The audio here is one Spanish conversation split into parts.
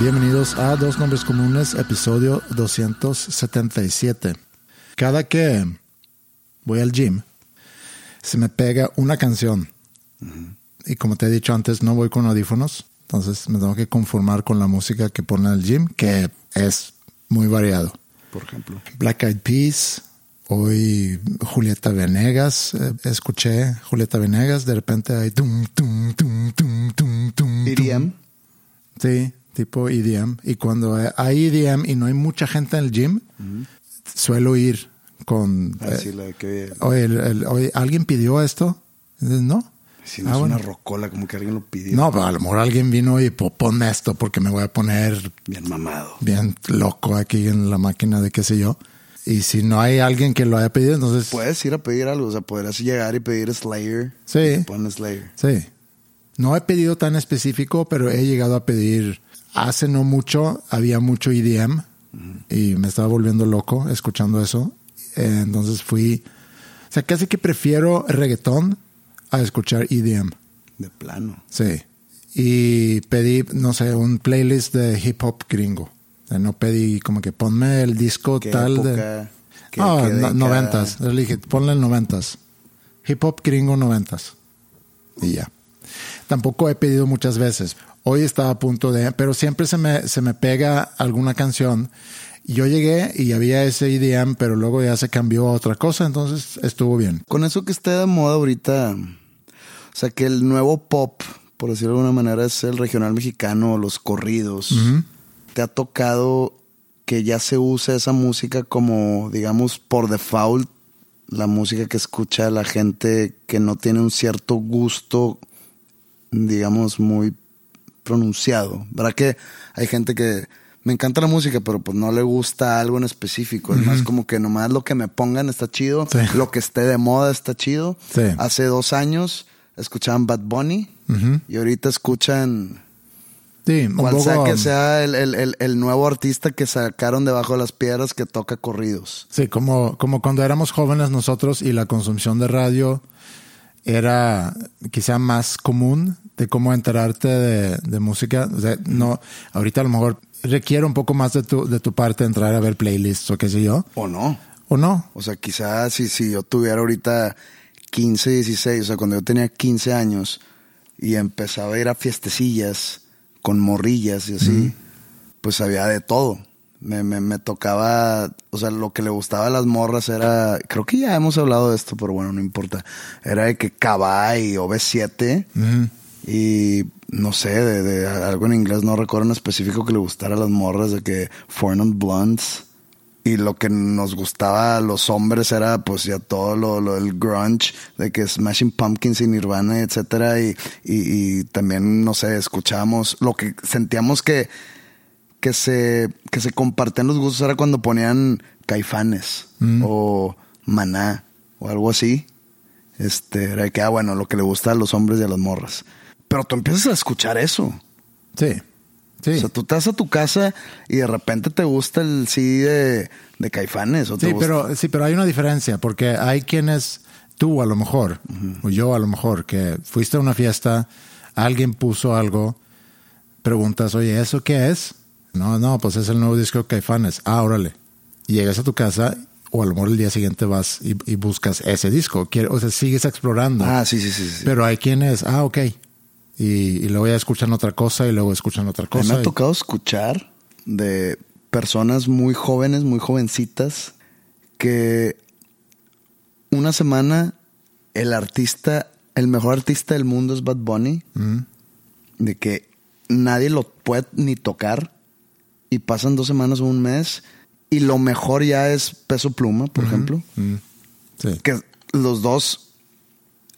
Bienvenidos a Dos Nombres Comunes, episodio 277. Cada que voy al gym, se me pega una canción. Y como te he dicho antes, no voy con audífonos. Entonces me tengo que conformar con la música que pone el gym, que es muy variado. Por ejemplo. Black Eyed Peas, hoy Julieta Venegas, eh, escuché Julieta Venegas, de repente hay tum, tum, tum, tum, tum, tum, EDM. Sí, tipo EDM. Y cuando hay EDM y no hay mucha gente en el gym, suelo ir con... Así eh, la que. oye, el- el- oye, ¿alguien pidió esto? No. Si no Ah, es bueno. una rocola, como que alguien lo pidió. No, pero a lo mejor alguien vino y po- ponme esto porque me voy a poner Bien mamado. bien loco aquí en la máquina de qué sé yo. Y si no hay alguien que lo haya pedido, entonces... Puedes ir a pedir algo. O sea, podrás llegar y pedir Slayer. Sí. Ponen Slayer. Sí. No he pedido tan específico, pero he llegado a pedir. Hace no mucho había mucho EDM y me estaba volviendo loco escuchando eso. Entonces fui. O sea, casi que prefiero reggaetón a escuchar EDM. De plano. Sí. Y pedí, no sé, un playlist de hip hop gringo. O sea, no pedí como que ponme el disco ¿Qué tal de. ¿Qué- No, qué no- noventas. Le dije, ponle el noventas. Hip hop gringo noventas. Y ya. Tampoco he pedido muchas veces. Hoy estaba a punto de, pero siempre se me, se me pega alguna canción. Yo llegué y había ese EDM, pero luego ya se cambió a otra cosa, entonces estuvo bien. Con eso que esté de moda ahorita, o sea, que el nuevo pop, por decirlo de alguna manera, es el regional mexicano, los corridos. ¿Te ha tocado que ya se use esa música como, digamos, por default, la música que escucha la gente que no tiene un cierto gusto, digamos, muy pronunciado? ¿Verdad que hay gente que me encanta la música, pero pues no le gusta algo en específico? Es más como que nomás lo que me pongan está chido, Sí. lo que esté de moda está chido. Sí. Hace dos años escuchaban Bad Bunny y ahorita escuchan Sí, cual poco, sea que sea el, el- el- el nuevo artista que sacaron debajo de las piedras que toca corridos. Sí, como, como cuando éramos jóvenes nosotros y la consumición de radio era quizá más común de cómo enterarte de, de música. O sea, no, ahorita a lo mejor requiere un poco más de tu, de tu parte entrar a ver playlists o qué sé yo. ¿O no? ¿O no? O sea, quizás si, si yo tuviera ahorita 15, 16, o sea, cuando yo tenía 15 años y empezaba a ir a fiestecillas con morrillas y así, pues había de todo. Me, me, me tocaba, o sea, lo que le gustaba a las morras era, creo que ya hemos hablado de esto, pero bueno, no importa. Era de que Cabay o B7 y no sé, de, de algo en inglés, no recuerdo en específico que le gustara a las morras, de que Foreign Blondes. Y lo que nos gustaba a los hombres era pues ya todo lo, lo del grunge, de que Smashing Pumpkins y Nirvana, etcétera, y, y, y también, no sé, escuchábamos lo que sentíamos que, que se, que se compartían los gustos era cuando ponían caifanes o maná o algo así. Este, era que, ah, bueno, lo que le gusta a los hombres y a las morras. Pero tú empiezas a escuchar eso. Sí. Sí. O sea, tú estás a tu casa y de repente te gusta el CD de, de Caifanes. O te Sí, gusta- pero, sí, pero hay una diferencia, porque hay quienes tú a lo mejor, o yo a lo mejor, que fuiste a una fiesta, alguien puso algo, preguntas, oye, ¿eso qué es? No, no, pues es el nuevo disco de Caifanes. Ah, órale. Y llegas a tu casa o a lo mejor el día siguiente vas y, y buscas ese disco. O sea, sigues explorando. Ah, sí, sí, sí. sí. Pero hay quienes, ah, ok. Y, y luego ya escuchan otra cosa y luego escuchan otra cosa. me ha tocado escuchar de personas muy jóvenes, muy jovencitas, que una semana el artista, el mejor artista del mundo es Bad Bunny, de que nadie lo puede ni tocar y pasan dos semanas o un mes y lo mejor ya es Peso Pluma, por ejemplo, Mm, sí. que los dos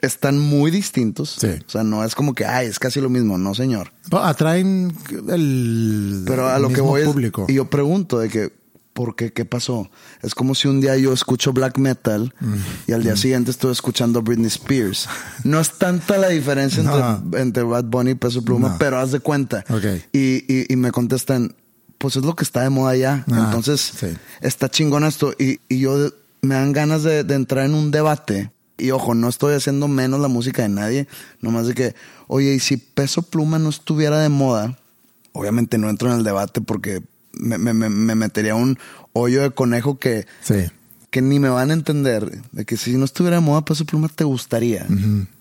están muy distintos. Sí. O sea, no es como que, ay, es casi lo mismo, no, señor. Bueno, Atraen el Pero a lo que voy es- público. y yo pregunto de que, ¿por qué? ¿Qué pasó? Es como si un día yo escucho black metal Mm. y al día siguiente estoy escuchando Britney Spears. No es tanta la diferencia entre, No. entre Bad Bunny y Peso Pluma, No. pero haz de cuenta. Ok. Y, y- y me contestan, pues es lo que está de moda ya. Ah, Entonces, sí. está chingón esto. Y, y yo me dan ganas de, de entrar en un debate. Y ojo, no estoy haciendo menos la música de nadie. Nomás de que, oye, y si Peso Pluma no estuviera de moda, obviamente no entro en el debate porque me, me- me- me metería un hoyo de conejo que, Sí. que ni me van a entender. De que si no estuviera de moda Peso Pluma, ¿te gustaría?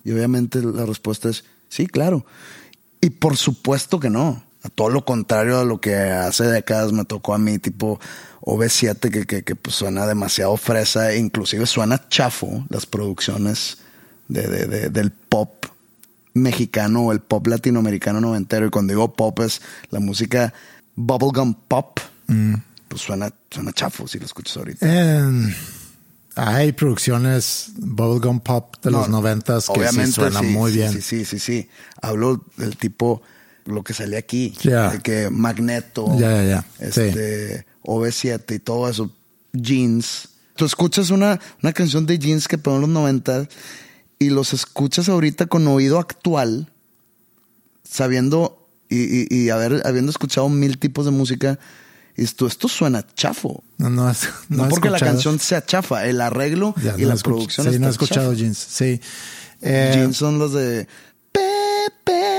Y obviamente la respuesta es sí, claro. Y por supuesto que no. A todo lo contrario a lo que hace décadas me tocó a mí, tipo OV7, que, que, que, pues, suena demasiado fresa, e inclusive suena chafo las producciones de, de- de- del pop mexicano o el pop latinoamericano noventero. Y cuando digo pop es la música bubblegum pop, pues suena, suena chafo si lo escuchas ahorita. Hay producciones bubblegum pop de los No, noventas que sí suenan sí, muy bien. Sí, sí, sí, sí. Hablo del tipo, lo que salía aquí. Ya. De que Magneto. Ya. Este, OV7 y todo eso. Jeans. Tú escuchas una, una canción de Jeans que pegó en los 90 y los escuchas ahorita con oído actual, sabiendo y, y, y haber, habiendo escuchado mil tipos de música. Y esto, esto suena chafo. No, no, es- No, he porque la canción sea chafa, el arreglo Ya, y no la producción Sí, está no he escuchado chafa. jeans. Sí. Eh, Jeans son los de Pepe, no has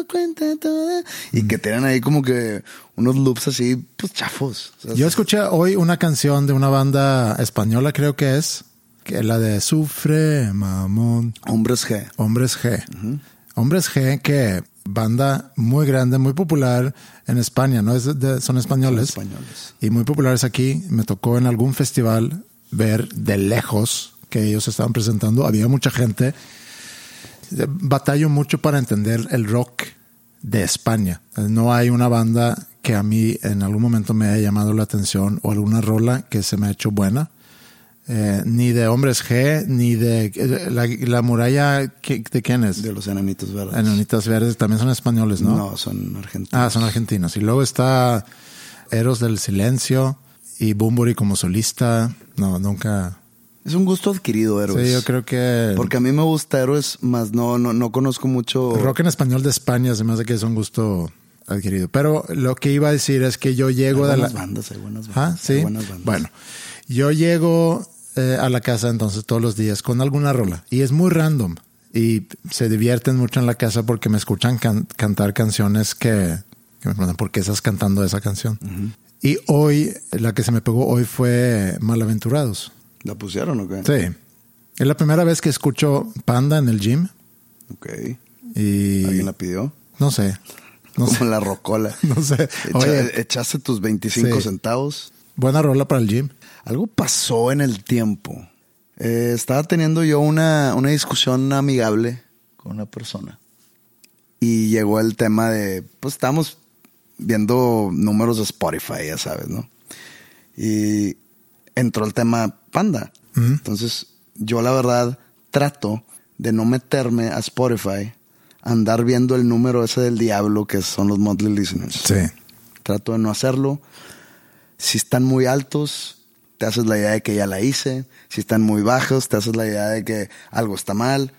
dado cuenta toda. Y que tienen ahí como que unos loops así, pues chafos. O sea, Yo escuché hoy una canción de una banda española, creo que es, que es la de Sufre, Mamón, Hombres G. Hombres G. Hombres G, que banda muy grande, muy popular en España, ¿no? Es de- son españoles. Son españoles. Y muy populares aquí. Me tocó en algún festival ver de lejos que ellos estaban presentando. Había mucha gente. Batallo mucho para entender el rock de España. No hay una banda que a mí en algún momento me haya llamado la atención o alguna rola que se me ha hecho buena. Eh, ni de Hombres G, ni de eh, la, la muralla, ¿qué- ¿de quién es? De los enanitos verdes. Enanitas Verdes, también son españoles, ¿no? No, son argentinos. Ah, son argentinos. Y luego está Eros del Silencio y Bumburi como solista. No, nunca. Es un gusto adquirido, héroes. Sí, yo creo que. Porque a mí me gusta héroes, más no, no, no conozco mucho. rock en español de España se me hace que es un gusto adquirido. Pero lo que iba a decir es que yo Hay llego de la. buenas bandas, hay buenas Ah, bandas. sí. hay buenas bandas. Bueno, yo llego eh, a la casa entonces todos los días con alguna rola y es muy random y se divierten mucho en la casa porque me escuchan can- cantar canciones que, que me preguntan por qué estás cantando esa canción. Y hoy, la que se me pegó hoy fue Malaventurados. ¿La pusieron o qué? Sí. Es la primera vez que escucho Panda en el gym Ok. y ¿Alguien la pidió? no sé, no Como sé, la rocola. no sé. Echa- Oye, echaste tus 25 Sí. centavos. buena rola para el gym. Algo pasó en el tiempo. Eh, estaba teniendo yo una, una discusión amigable con una persona. Y llegó el tema de, pues estamos viendo números de Spotify, ya sabes, ¿no? Y entró el tema panda. Entonces, yo la verdad trato de no meterme a Spotify, andar viendo el número ese del diablo que son los monthly listeners. Sí. Trato de no hacerlo. Si están muy altos, te haces la idea de que ya la hice. Si están muy bajos, te haces la idea de que algo está mal.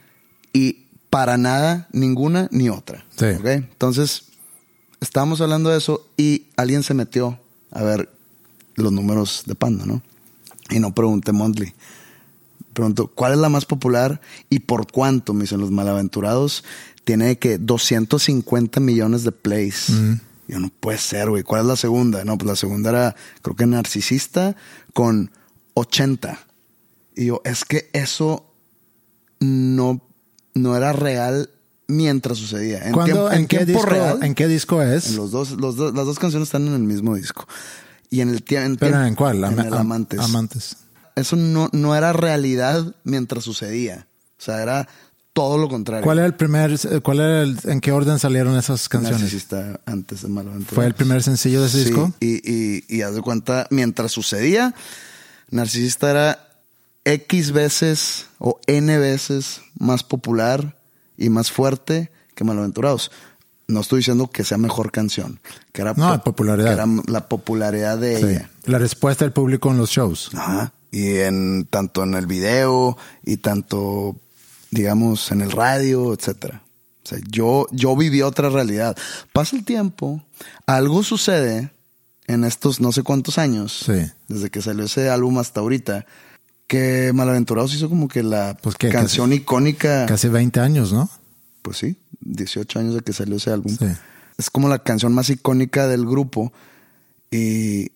Y para nada, ninguna ni otra. Sí. Entonces, estábamos hablando de eso y alguien se metió a ver los números de Panda, ¿no? Y no pregunté monthly. Pregunto, ¿cuál es la más popular y por cuánto? Me dicen los malaventurados. Tiene que 250 millones de plays. Yo no puede ser, güey. ¿Cuál es la segunda? No, pues la segunda era, creo que Narcisista con 80. Y yo, es que eso no, no era real mientras sucedía. En, ¿Cuándo, ¿en, qué disco, real, ¿En qué disco es? los dos, los dos, las dos canciones están en el mismo disco. Y en el tiempo. ¿Pero en cuál? En el Amantes. Amantes. Eso no, no era realidad mientras sucedía. O sea, era todo lo contrario. ¿Cuál era el primer, cuál era el, en qué orden salieron esas canciones? Narcisista antes de ¿Fue el primer sencillo de ese sí, disco? Y, y, y haz de cuenta, mientras sucedía, Narcisista era X veces o N veces más popular y más fuerte que Malaventurados. No estoy diciendo que sea mejor canción, que era, no, popularidad. Que era la popularidad de sí. ella. La respuesta del público en los shows. Ajá. Y en tanto en el video y tanto, digamos, en el radio, etcétera. O sea, yo, yo viví otra realidad. Pasa el tiempo, algo sucede en estos no sé cuántos años, sí. desde que salió ese álbum hasta ahorita, que Malaventurados hizo como que la pues que canción casi, icónica. Casi 20 años, ¿no? Pues sí, 18 años de que salió ese álbum. Sí. Es como la canción más icónica del grupo. Y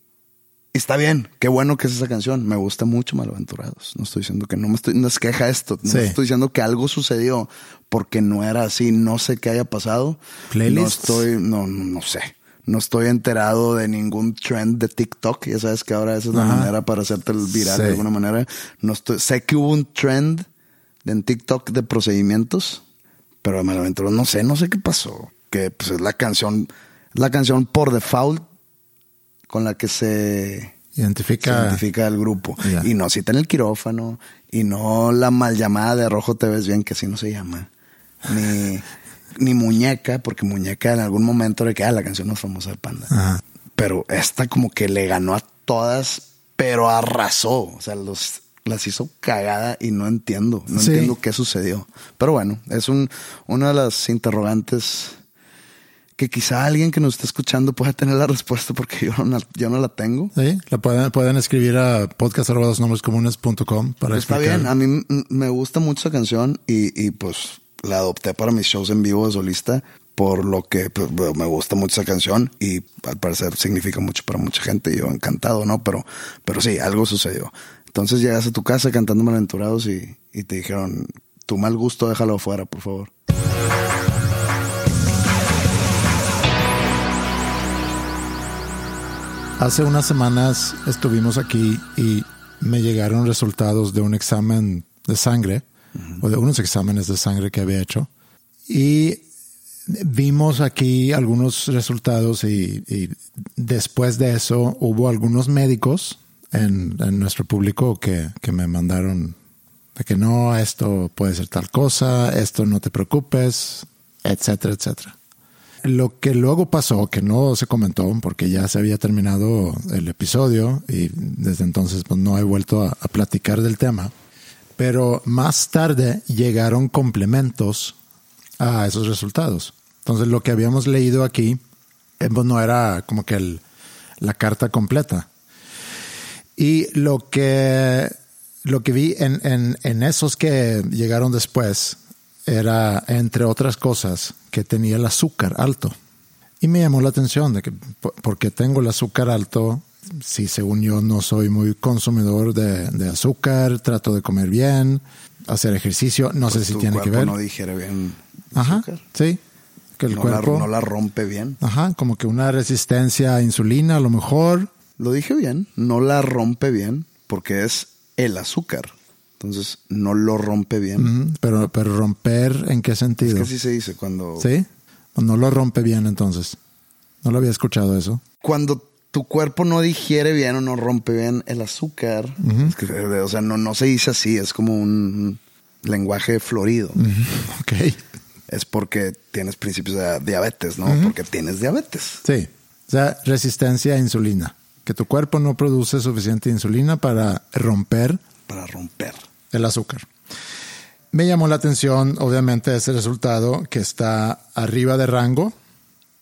está bien, qué bueno que es esa canción. Me gusta mucho Malaventurados. No estoy diciendo que no me estoy, no es queja esto. No Sí. estoy diciendo que algo sucedió porque no era así. No sé qué haya pasado. Playlists. No estoy, no, no, no sé. No estoy enterado de ningún trend de TikTok. Ya sabes que ahora esa es la Ajá. manera para hacerte el viral Sí. de alguna manera. No estoy, sé que hubo un trend en TikTok de procedimientos, pero Malaventurados no sé, no sé qué pasó. Que pues es la canción, la canción por default con la que se se Identifica. identifica el grupo. Y no cita en el quirófano, y no la mal llamada de rojo te ves bien, que así no se llama. Ni, ni muñeca, porque muñeca en algún momento de que ah, la canción más famosa de Panda. Ajá. Pero esta como que le ganó a todas, pero arrasó. O sea, los, las hizo cagada y no entiendo. No Sí. entiendo qué sucedió. Pero bueno, es un, una de las interrogantes que quizá alguien que nos esté escuchando pueda tener la respuesta porque yo no, la- yo no la tengo. Sí, la pueden, pueden escribir a podcast.nombrescomunes.com para Está explicar. bien, a mí me gusta mucho esa canción y, y, pues la adopté para mis shows en vivo de solista por lo que pues, me gusta mucho esa canción y al parecer significa mucho para mucha gente yo encantado, ¿no? Pero, pero sí, algo sucedió. Entonces llegas a tu casa cantando Malaventurados y, y te dijeron, tu mal gusto déjalo afuera, por favor. Hace unas semanas estuvimos aquí y me llegaron resultados de un examen de sangre o de unos exámenes de sangre que había hecho y vimos aquí algunos resultados y, y después de eso hubo algunos médicos en, en nuestro público que, que me mandaron de que no, esto puede ser tal cosa, esto no te preocupes, etcétera, etcétera. Lo que luego pasó, que no se comentó porque ya se había terminado el episodio y desde entonces pues, no he vuelto a, a platicar del tema, pero más tarde llegaron complementos a esos resultados. Entonces lo que habíamos leído aquí eh, pues, no era como que el- la carta completa. Y lo que, lo que vi en, en, en esos que llegaron después era, entre otras cosas, que tenía el azúcar alto. Y me llamó la atención de que, por- porque tengo el azúcar alto, si según yo no soy muy consumidor de, de azúcar, trato de comer bien, hacer ejercicio, no sé si tu tiene que ver. no digiere bien Ajá, azúcar. sí. Que el no, cuerpo, la, no la rompe bien. ajá, como que una resistencia a insulina a lo mejor. Lo dije bien, no la rompe bien porque es el azúcar. Entonces no lo rompe bien. Pero, pero romper, ¿en qué Es sentido? que así se dice cuando, ¿Sí? O no lo rompe bien entonces. No lo había escuchado eso. cuando tu cuerpo no digiere bien o no rompe bien el azúcar. es que, o sea, no, no se dice así, es como un lenguaje florido. Ok. Es porque tienes principios de diabetes, ¿no? Porque tienes diabetes. Sí. O sea, resistencia a insulina. Que tu cuerpo no produce suficiente insulina para romper Para romper. el azúcar. Me llamó la atención, obviamente, ese resultado que está arriba de rango.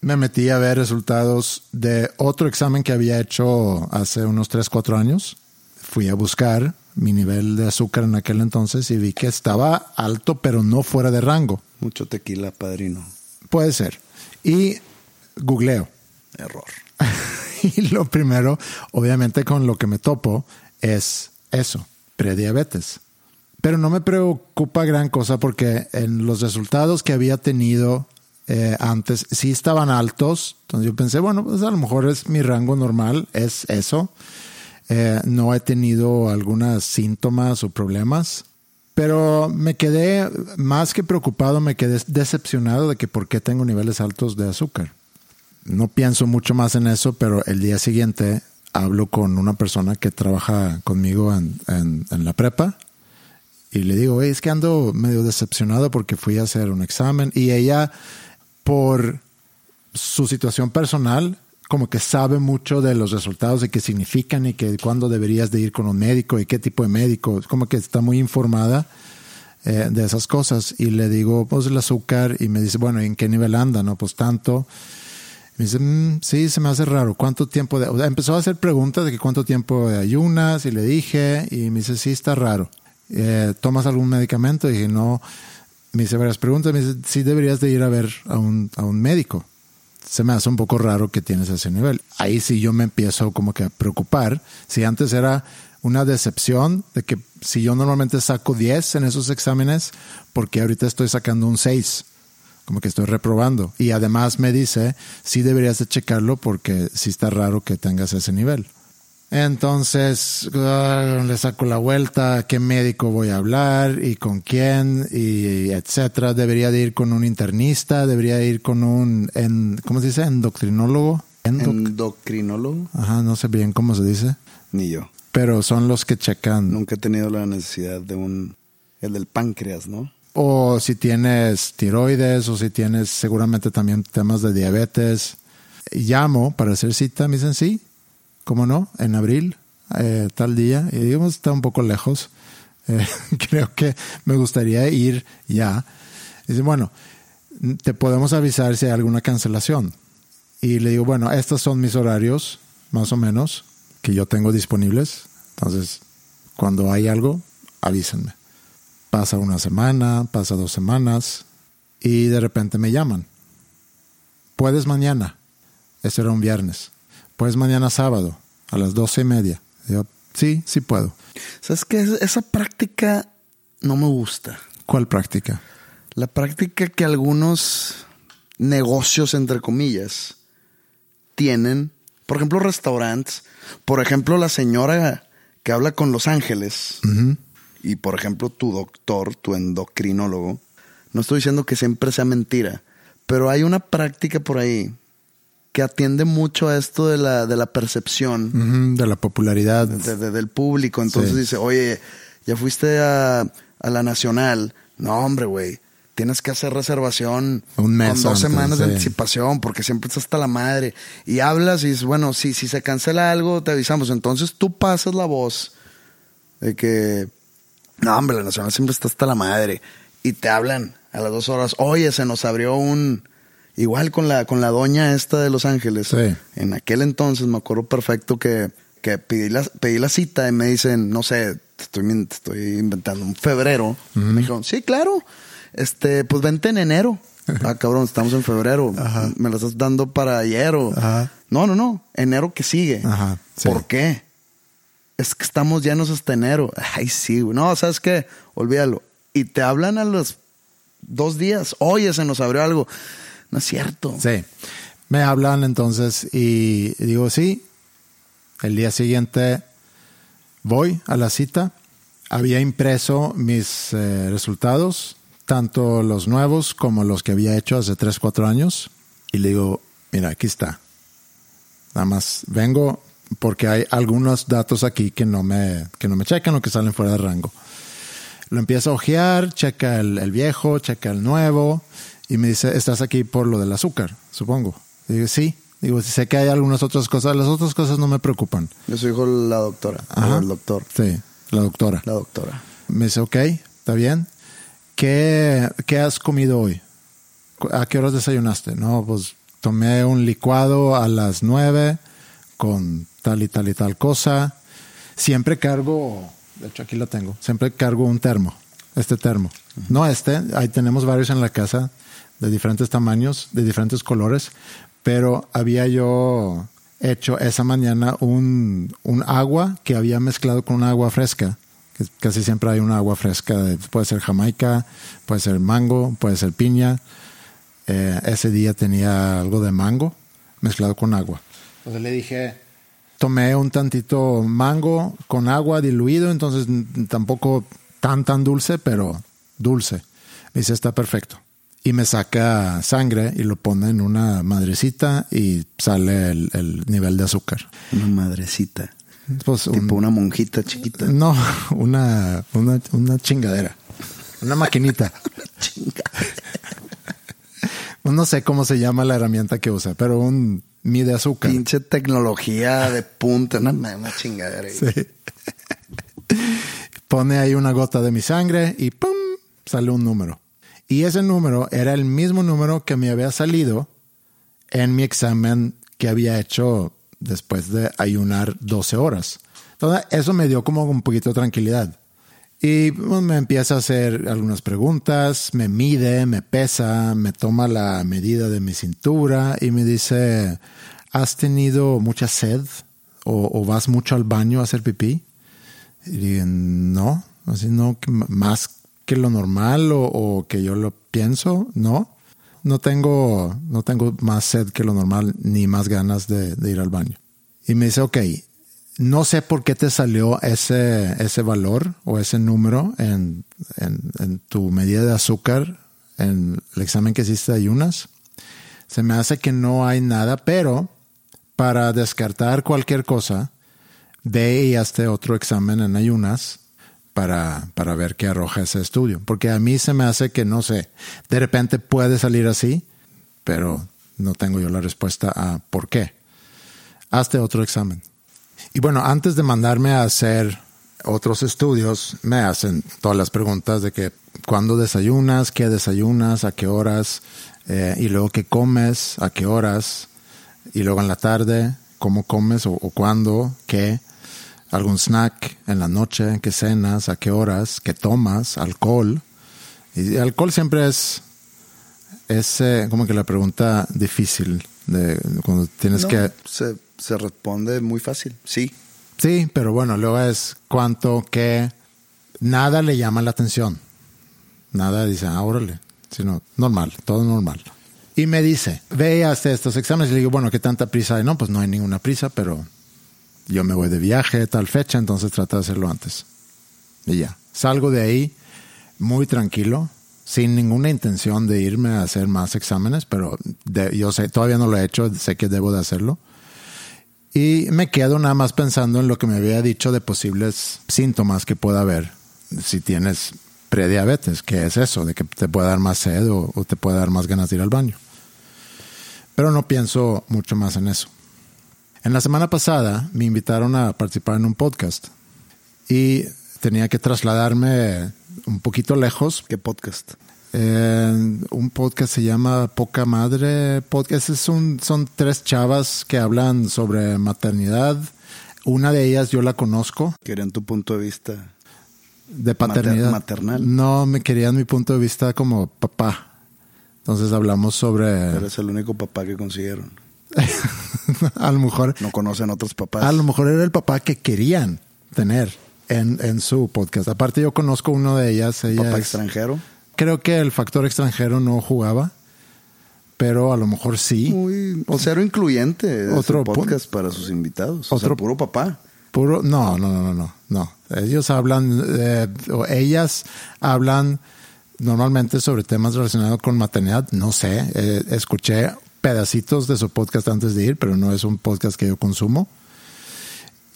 Me metí a ver resultados de otro examen que había hecho hace unos 3, 4 años. fui a buscar mi nivel de azúcar en aquel entonces y vi que estaba alto, pero no fuera de rango. Mucho tequila, padrino. Puede ser. Y googleo. Error. y lo primero, obviamente con lo que me topo, es eso, prediabetes. Pero no me preocupa gran cosa porque en los resultados que había tenido eh, antes sí estaban altos. Entonces yo pensé, bueno, pues a lo mejor es mi rango normal, es eso. Eh, no he tenido algunos síntomas o problemas. Pero me quedé, más que preocupado, me quedé decepcionado de que por qué tengo niveles altos de azúcar. No pienso mucho más en eso, pero el día siguiente hablo con una persona que trabaja conmigo en, en, la prepa y le digo, es que ando medio decepcionado porque fui a hacer un examen y ella, por su situación personal, como que sabe mucho de los resultados y qué significan y que cuándo deberías de ir con un médico y qué tipo de médico, como que está muy informada eh, de esas cosas. Y le digo, pues el azúcar y me dice, bueno, ¿en qué nivel anda? No, pues tanto. Me dice, mm, sí, se me hace raro. ¿Cuánto tiempo? De... O sea, empezó a hacer preguntas de que cuánto tiempo de ayunas y le dije y me dice, sí, está raro. Eh, ¿Tomas algún medicamento? Y dije, no. Me hice varias preguntas. Me dice, sí, deberías de ir a ver a un, a un médico. Se me hace un poco raro que tienes ese nivel. Ahí sí yo me empiezo como que a preocupar. Si antes era una decepción de que si yo normalmente saco 10 en esos exámenes, porque ahorita estoy sacando un 6 como que estoy reprobando. Y además me dice, sí deberías de checarlo porque sí está raro que tengas ese nivel. Entonces ah, le saco la vuelta, a qué médico voy a hablar y con quién y etcétera. Debería de ir con un internista, debería ir con un, en, ¿cómo se dice? Endocrinólogo. Endocrinólogo. Ajá, no sé bien cómo se dice. Ni yo. Pero son los que checan. Nunca he tenido la necesidad de un, el del páncreas, ¿no? O si tienes tiroides o si tienes seguramente también temas de diabetes. Llamo para hacer cita, me dicen sí, ¿cómo no? En abril, eh, tal día, y digamos, está un poco lejos. Eh, creo que me gustaría ir ya. Dice, bueno, te podemos avisar si hay alguna cancelación. Y le digo, bueno, estos son mis horarios, más o menos, que yo tengo disponibles. Entonces, cuando hay algo, avísenme. Pasa una semana, pasa dos semanas y de repente me llaman. ¿Puedes mañana? Eso era un viernes. ¿Puedes mañana sábado a las doce y media? Yo, sí, sí puedo. ¿Sabes qué? Esa práctica no me gusta. ¿Cuál práctica? La práctica que algunos negocios, entre comillas, tienen. Por ejemplo, restaurantes. Por ejemplo, la señora que habla con Los Ángeles y por ejemplo tu doctor, tu endocrinólogo, no estoy diciendo que siempre sea mentira, pero hay una práctica por ahí que atiende mucho a esto de la, de la percepción. de la popularidad. del público. Entonces dice, oye, ya fuiste a, a la Nacional. No, hombre, güey. Tienes que hacer reservación Un mes con dos semanas de anticipación porque siempre está hasta la madre. Y hablas y dices, bueno, si, si se cancela algo, te avisamos. Entonces tú pasas la voz de que no, hombre, la Nacional siempre está hasta la madre. Y te hablan a las dos horas. Oye, se nos abrió un. Igual con la, con la doña esta de Los Ángeles. Sí. En aquel entonces me acuerdo perfecto que, que pedí, la, pedí la cita y me dicen, no sé, estoy, estoy inventando, un febrero. Me dijeron, sí, claro. Este, pues vente en enero. ah, cabrón, estamos en febrero. Me la estás dando para ayer o. No, no, no. Enero que sigue. Ajá. ¿Por qué? Es que estamos llenos hasta enero. Ay, sí, No, ¿sabes qué? Olvídalo. Y te hablan a los dos días. Oye, se nos abrió algo. No es cierto. Sí. Me hablan entonces y digo, sí. El día siguiente voy a la cita. Había impreso mis eh, resultados, tanto los nuevos como los que había hecho hace 3, 4 años. Y le digo, mira, aquí está. Nada más vengo, porque hay algunos datos aquí que no me, que no me checan o que salen fuera de rango. Lo empiezo a ojear, checa el, viejo, checa el nuevo y me dice, estás aquí por lo del azúcar, supongo. digo, sí. Digo, sé que hay algunas otras cosas, las otras cosas no me preocupan. Yo soy hijo de la doctora, el doctor. Sí, la doctora. La doctora. Me dice, ok, está bien. ¿Qué, ¿Qué has comido hoy? ¿A qué horas desayunaste? No, pues tomé un licuado a las nueve con tal y tal y tal cosa. siempre cargo, de hecho aquí lo tengo, siempre cargo un termo, este termo. No este, ahí tenemos varios en la casa de diferentes tamaños, de diferentes colores, pero había yo hecho esa mañana un, un agua que había mezclado con una agua fresca. Casi siempre hay una agua fresca, de- puede ser jamaica, puede ser mango, puede ser piña. Eh, ese día tenía algo de mango mezclado con agua. Entonces le dije, tomé un tantito mango con agua diluido, entonces tampoco tan tan dulce, pero dulce. Me dice, está perfecto. Y me saca sangre y lo pone en una madrecita y sale el, el nivel de azúcar. Una madrecita. Pues un- Tipo una monjita chiquita. no, una, una, una chingadera. Una maquinita. No sé cómo se llama la herramienta que usa, pero un mide azúcar. Pinche tecnología de punta. Una, una chingadera. Sí. Pone ahí una gota de mi sangre y ¡pum! sale un número. Y ese número era el mismo número que me había salido en mi examen que había hecho después de ayunar 12 horas. Entonces, eso me dio como un poquito de tranquilidad. Y pues, me empieza a hacer algunas preguntas, me mide, me pesa, me toma la medida de mi cintura y me dice, ¿has tenido mucha sed o, vas mucho al baño a hacer pipí? Y digo, no, así no, más que lo normal o, o que yo lo pienso, no. No tengo, no tengo más sed que lo normal ni más ganas de, de ir al baño. Y me dice, ok, no sé por qué te salió ese, ese valor o ese número en, en, tu medida de azúcar en el examen que hiciste de ayunas. Se me hace que no hay nada, pero para descartar cualquier cosa, ve y hazte otro examen en ayunas para, para ver qué arroja ese estudio. Porque a mí se me hace que, no sé, de repente puede salir así, pero no tengo yo la respuesta a por qué. Hazte otro examen. Y bueno, antes de mandarme a hacer otros estudios, me hacen todas las preguntas de que cuándo desayunas, qué desayunas, a qué horas, eh, y luego qué comes, a qué horas, y luego en la tarde, cómo comes o, o cuándo, qué, algún snack en la noche, qué cenas, a qué horas, qué tomas, alcohol. Y alcohol siempre es, es eh, como que la pregunta difícil de cuando tienes No, que se, se responde muy fácil. Sí. Sí, pero bueno, luego es cuánto, qué. Nada le llama la atención. Nada dice, ah, órale. Sino normal, todo normal. Y me dice, ve y hazte estos exámenes. Y le digo, bueno, ¿qué tanta prisa hay? No, pues no hay ninguna prisa, pero yo me voy de viaje tal fecha, entonces trata de hacerlo antes. Y ya. Salgo de ahí muy tranquilo, sin ninguna intención de irme a hacer más exámenes, pero de- yo sé, todavía no lo he hecho, sé que debo de hacerlo. Y me quedo nada más pensando en lo que me había dicho de posibles síntomas que pueda haber si tienes prediabetes, que es eso, de que te puede dar más sed o, o te puede dar más ganas de ir al baño. Pero no pienso mucho más en eso. En la semana pasada me invitaron a participar en un podcast y tenía que trasladarme un poquito lejos ¿Qué podcast? Eh, un podcast se llama Poca Madre Podcast. Es un, son tres chavas que hablan sobre maternidad. Una de ellas yo la conozco, Querían tu punto de vista. de paternidad. maternal. No, me querían mi punto de vista como papá. Entonces hablamos sobre... Eres el único papá que consiguieron. a lo mejor... No conocen otros papás. A lo mejor era el papá que querían tener en, en su podcast. Aparte yo conozco uno de ellas. Ella papá es- extranjero. Creo que el factor extranjero no jugaba, pero a lo mejor sí. Muy, o cero incluyente. Otro podcast para sus invitados. O Otro- sea, puro papá. Puro, no, no, no, no, no. Ellos hablan, eh, o ellas hablan normalmente sobre temas relacionados con maternidad. No sé, eh, escuché pedacitos de su podcast antes de ir, pero no es un podcast que yo consumo.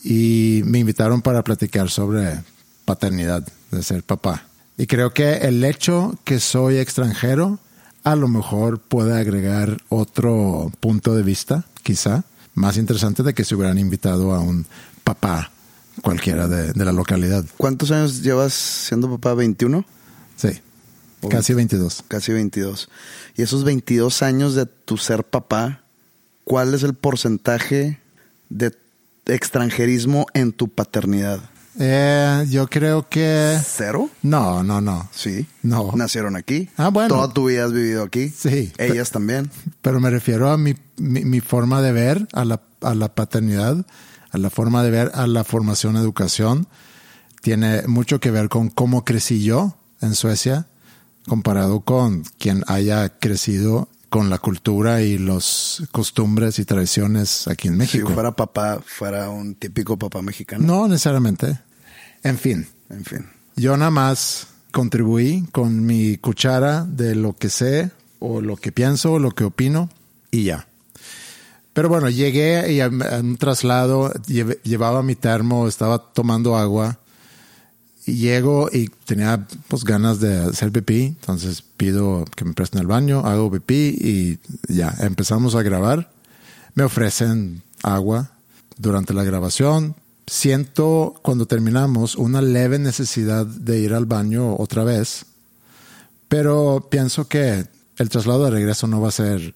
Y me invitaron para platicar sobre paternidad, de ser papá. Y creo que el hecho que soy extranjero a lo mejor puede agregar otro punto de vista, quizá, más interesante de que se hubieran invitado a un papá cualquiera de, de la localidad. ¿Cuántos años llevas siendo papá? ¿21? Sí, casi 22. Casi 22. Y esos 22 años de tu ser papá, ¿cuál es el porcentaje de extranjerismo en tu paternidad? Eh, yo creo que... ¿Cero? No, no, no. Sí. No. Nacieron aquí. Ah, bueno. Toda tu vida has vivido aquí. Sí. Ellas también. Pero me refiero a mi, mi, mi forma de ver a la, a la paternidad, a la forma de ver a la formación, educación. Tiene mucho que ver con cómo crecí yo en Suecia comparado con quien haya crecido con la cultura y los costumbres y tradiciones aquí en Si México. fuera papá, fuera un típico papá mexicano. No necesariamente. En fin, En fin. yo nada más contribuí con mi cuchara de lo que sé o lo que pienso o lo que opino y ya. Pero bueno, llegué y en un traslado llevaba mi termo, estaba tomando agua y llego y tenía pues ganas de hacer pipí, entonces pido que me presten el baño, hago pipí y ya, empezamos a grabar. Me ofrecen agua durante la grabación. Siento cuando terminamos una leve necesidad de ir al baño otra vez, pero pienso que el traslado de regreso no va a ser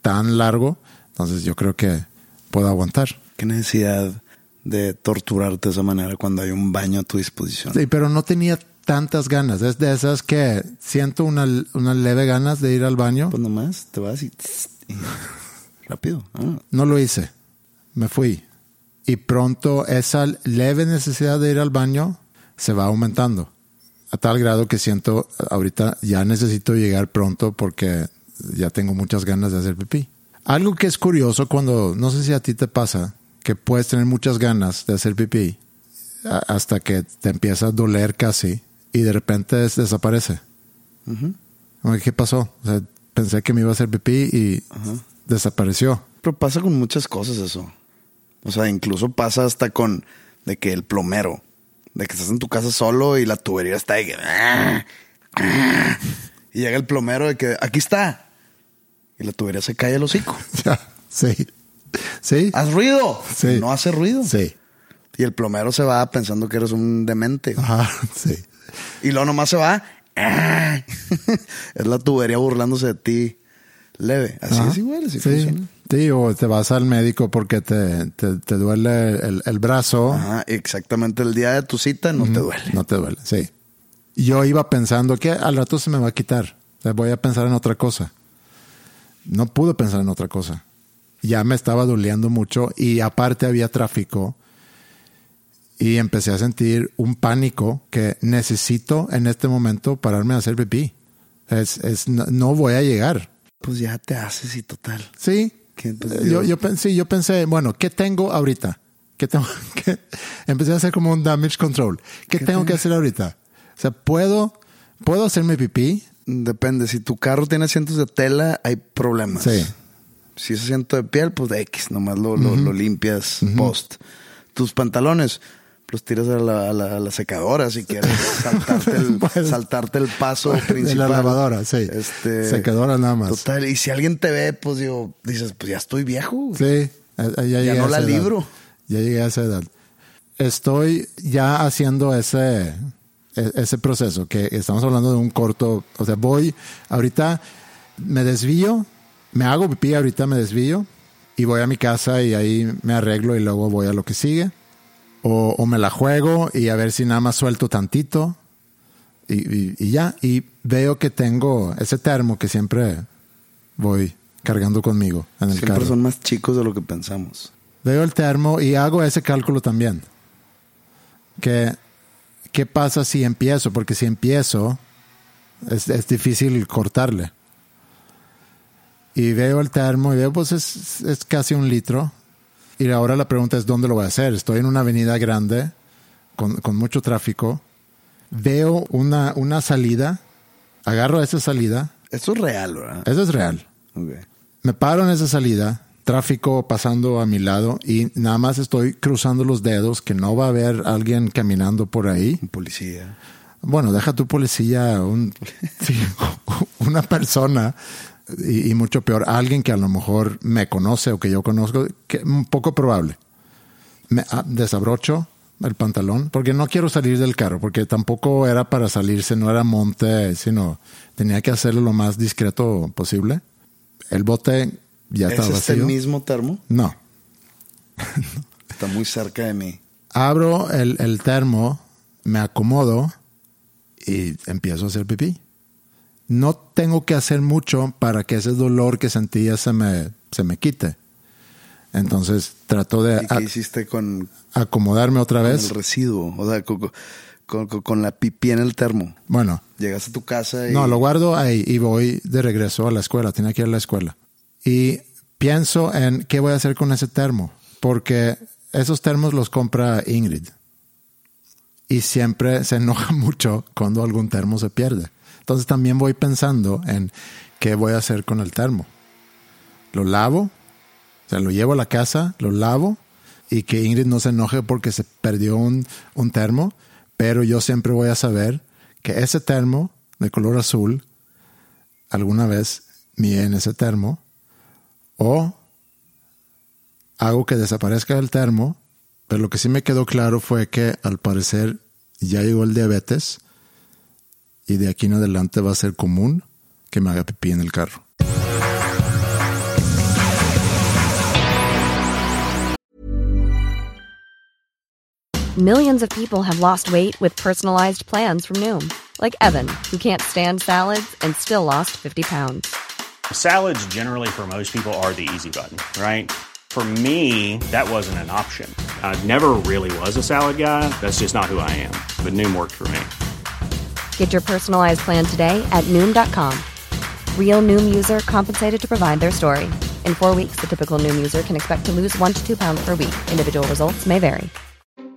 tan largo, entonces yo creo que puedo aguantar. Qué necesidad de torturarte de esa manera cuando hay un baño a tu disposición. Sí, pero no tenía tantas ganas. Es de esas que siento una, una leve ganas de ir al baño. Pues nomás te vas y, y rápido. Ah. No lo hice. Me fui. Y pronto esa leve necesidad de ir al baño se va aumentando. A tal grado que siento ahorita ya necesito llegar pronto porque ya tengo muchas ganas de hacer pipí. Algo que es curioso cuando, no sé si a ti te pasa, que puedes tener muchas ganas de hacer pipí hasta que te empieza a doler casi y de repente des- desaparece. ¿Qué pasó? O sea, pensé que me iba a hacer pipí y desapareció. Pero pasa con muchas cosas eso. O sea, incluso pasa hasta con de que el plomero, de que estás en tu casa solo y la tubería está que... Y llega el plomero de que aquí está. Y la tubería se cae el hocico. sí. Sí. ¡Haz ruido! Sí. No hace ruido. Sí. Y el plomero se va pensando que eres un demente. Ajá, sí. Y luego nomás se va. es la tubería burlándose de ti. Leve. Así Ajá. es igual, así sí. funciona. Sí, o te vas al médico porque te, te, te duele el, el brazo. Ajá, exactamente el día de tu cita no te duele. No te duele, sí. Yo iba pensando que al rato se me va a quitar. O sea, voy a pensar en otra cosa. No pude pensar en otra cosa. Ya me estaba doliendo mucho y aparte había tráfico. Y empecé a sentir un pánico que necesito en este momento pararme a hacer pipí. Es, es, no, no voy a llegar. Pues ya te haces y total. Sí. Eh, yo, yo pensé, yo pensé, bueno, ¿qué tengo ahorita? ¿Qué tengo que empecé a hacer como un damage control? ¿Qué, tengo que hacer ahorita? O sea, puedo, puedo hacerme pipí. Depende. Si tu carro tiene asientos de tela, hay problemas. Sí. Si es asiento de piel, pues de X, nomás lo, lo, lo limpias post. Tus pantalones, los tiras a la, a la- a la secadora si quieres saltarte el, Pues, saltarte el paso de principal. la lavadora, sí. Este, Secadora nada más. Total. Y si alguien te ve, pues digo, dices, pues ya estoy viejo. Sí, eh, ya, llegué no a la edad. libro. Ya llegué a esa edad. Estoy ya haciendo ese, e- ese proceso que estamos hablando de un corto. O sea, voy ahorita, me desvío, me hago pipí, ahorita me desvío y voy a mi casa y ahí me arreglo y luego voy a lo que sigue. O, o me la juego y a ver si nada más suelto tantito y, y- y ya. Y veo que tengo ese termo que siempre voy cargando conmigo en el Siempre carro. son más chicos de lo que pensamos. Veo el termo y hago ese cálculo también. Que, ¿Qué pasa si empiezo? Porque si empiezo, es, es difícil cortarle. Y veo el termo y veo, pues es, es casi un litro. Y ahora la pregunta es, ¿dónde lo voy a hacer? Estoy en una avenida grande, con, con mucho tráfico. Veo una, una salida, agarro esa salida. Esto es real, ¿verdad? Eso es real. Ok. Me paro en esa salida, tráfico pasando a mi lado y nada más estoy cruzando los dedos que no va a haber alguien caminando por ahí. Un policía. Bueno, deja tu policía, un, sí, una persona y, y mucho peor, alguien que a lo mejor me conoce o que yo conozco, que un poco probable. Me ah, desabrocho el pantalón porque no quiero salir del carro, porque tampoco era para salirse, no era monte, sino tenía que hacerlo lo más discreto posible. El bote ya ¿Es estaba este vacío. mismo termo? No. Está muy cerca de mí. Abro el, el termo, me acomodo y empiezo a hacer pipí. No tengo que hacer mucho para que ese dolor que sentía se me, se me quite. Entonces trato de ¿Y qué hiciste con, acomodarme otra con vez. el residuo? O sea, con, con- con- con la pipí en el termo. Bueno, Llegas a tu casa y... no, lo guardo ahí y voy de regreso a la escuela. Tenía que ir a la escuela. Y pienso en qué voy a hacer con ese termo. Porque esos termos los compra Ingrid. Y siempre se enoja mucho cuando algún termo se pierde. Entonces también voy pensando en qué voy a hacer con el termo. Lo lavo, o sea, lo llevo a la casa, lo lavo y que Ingrid no se enoje porque se perdió un, un termo, pero yo siempre voy a saber que ese termo de color azul alguna vez mié en ese termo o hago que desaparezca el termo, pero lo que sí me quedó claro fue que al parecer ya llegó el diabetes y de aquí en adelante va a ser común que me haga pipí en el carro. Millions of people have lost weight with personalized plans from Noom, like Evan, who can't stand salads and still lost 50 pounds. Salads, generally, for most people, are the easy button, right? For me, that wasn't an option. I never really was a salad guy. That's just not who I am. But Noom worked for me. Get your personalized plan today at Noom.com. Real Noom user compensated to provide their story. In four weeks, the typical Noom user can expect to lose one to two pounds per week. Individual results may vary.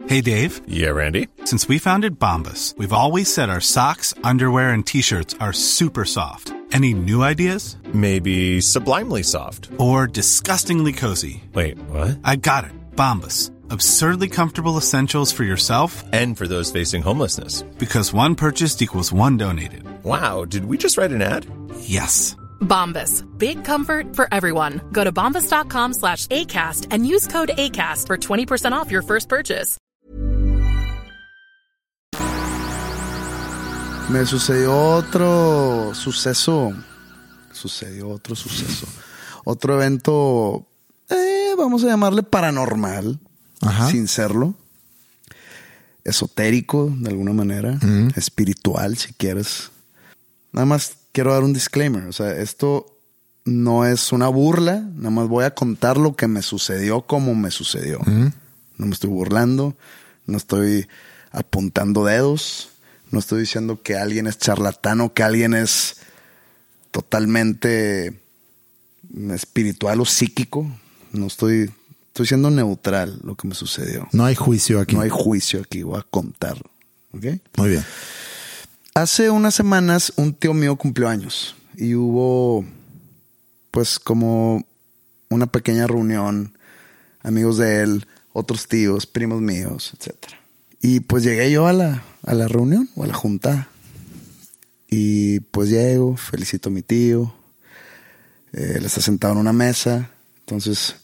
Hey, Dave. Yeah, Randy. Since we founded Bombus, we've always said our socks, underwear, and t shirts are super soft. Any new ideas? Maybe sublimely soft. Or disgustingly cozy? Wait, what? I got it. Bombus. Absurdly comfortable essentials for yourself And for those facing homelessness. because one purchased equals one donated. Wow, did we just write an ad? Yes. Bombas. Big comfort for everyone. Go to bombas.com slash ACAST and use code ACAST for 20% off your first purchase. Me sucedió otro suceso. Sucedió otro suceso. Otro evento, eh, vamos a llamarle paranormal, Ajá. sin serlo. Esotérico, de alguna manera. Espiritual, si quieres. Nada más quiero dar un disclaimer. O sea, esto no es una burla. Nada más voy a contar lo que me sucedió como me sucedió. No me estoy burlando. No estoy apuntando dedos. No estoy diciendo que alguien es charlatán o que alguien es totalmente espiritual o psíquico. No estoy, estoy siendo neutral lo que me sucedió. No hay juicio aquí. No hay juicio aquí, voy a contar. ¿Ok? Muy bien. Hace unas semanas un tío mío cumplió años y hubo pues como una pequeña reunión, amigos de él, otros tíos, primos míos, etcétera. Y pues llegué yo a la, a la reunión o a la junta. Y pues llego, felicito a mi tío. Eh, él está sentado en una mesa. Entonces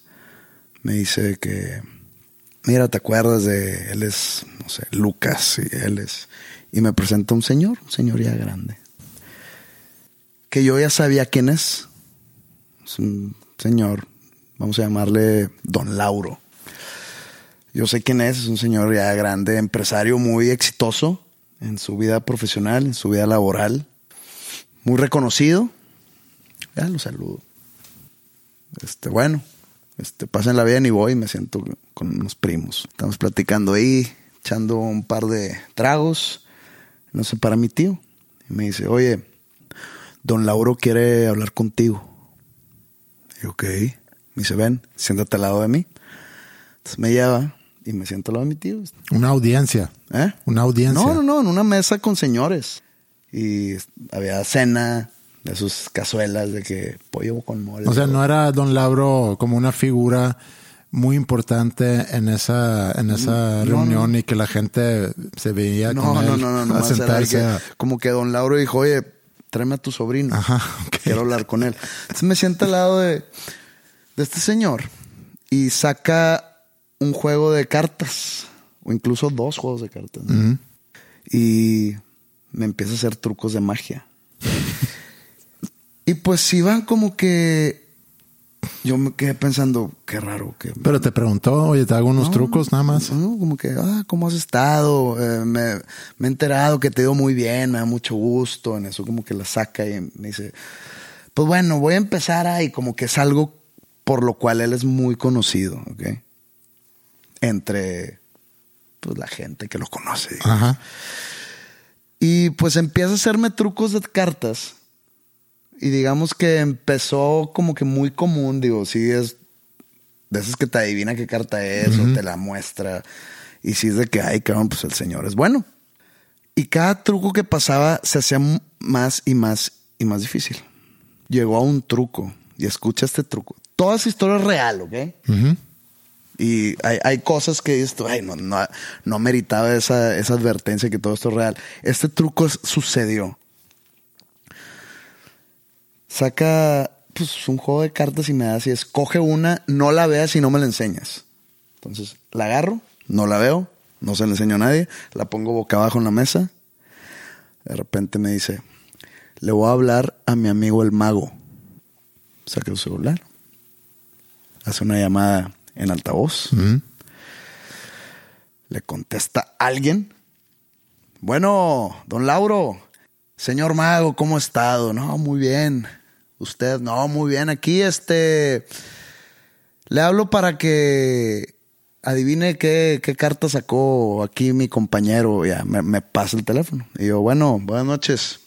me dice que, mira, ¿te acuerdas de él es, no sé, Lucas? Y él es... Y me presenta un señor, un señor ya grande. Que yo ya sabía quién es. Es un señor, vamos a llamarle Don Lauro. Yo sé quién es, es un señor ya grande, empresario muy exitoso en su vida profesional, en su vida laboral, muy reconocido. Ya lo saludo. Este, bueno, este, pásenla bien y voy y me siento con unos primos. Estamos platicando ahí, echando un par de tragos. No sé, para mi tío. Y me dice, oye, don Lauro quiere hablar contigo. Y ok. Me dice, ven, siéntate al lado de mí. Entonces me lleva y me siento al lado de mi tío. Una audiencia. ¿Eh? Una audiencia. No, no, no, en una mesa con señores. Y había cena de sus cazuelas de que pollo con mole. O sea, no era Don Lauro como una figura muy importante en esa, en esa No, reunión y que la gente se veía no, con no, él no, no, a sentarse. que- a- como que don Lauro dijo, oye, tráeme a tu sobrino. Ajá. Quiero hablar con él. Entonces me siento al lado de, de este señor y saca un juego de cartas, o incluso dos juegos de cartas. Y me empieza a hacer trucos de magia. y pues iban como que yo me quedé pensando, qué raro. Que, Pero te preguntó, oye, te hago unos No, trucos nada más. no, como que, ah, ¿cómo has estado? Eh, me, me he enterado que te dio muy bien, me da mucho gusto. En eso como que la saca y me dice, pues bueno, voy a empezar ahí, como que es algo por lo cual él es muy conocido, ¿ok? Entre pues, la gente que lo conoce. Ajá. Y pues empieza a hacerme trucos de cartas. Y digamos que empezó como que muy común, digo, sí es de esas que te adivina qué carta es o te la muestra. Y si es de que, ay, cabrón, pues el señor es bueno. Y cada truco que pasaba se hacía más y más y más difícil. Llegó a un truco y escucha este truco. Toda esa historia es real, ¿ok? Y hay, hay cosas que tú, ay, no, no, no meritaba esa, esa advertencia que todo esto es real. Este truco es- sucedió. Saca pues, un juego de cartas y me da así, escoge una, no la veas y no me la enseñas. Entonces, la agarro, no la veo, no se la enseño a nadie, la pongo boca abajo en la mesa. De repente me dice, le voy a hablar a mi amigo el mago. Saca su celular, hace una llamada en altavoz. Le contesta alguien. Bueno, don Lauro, señor mago, ¿cómo ha estado? No, muy bien. Usted, no, muy bien. Aquí, este, le hablo para que adivine qué, qué carta sacó aquí mi compañero. Ya, me, me pasa el teléfono. Y yo, bueno, buenas noches.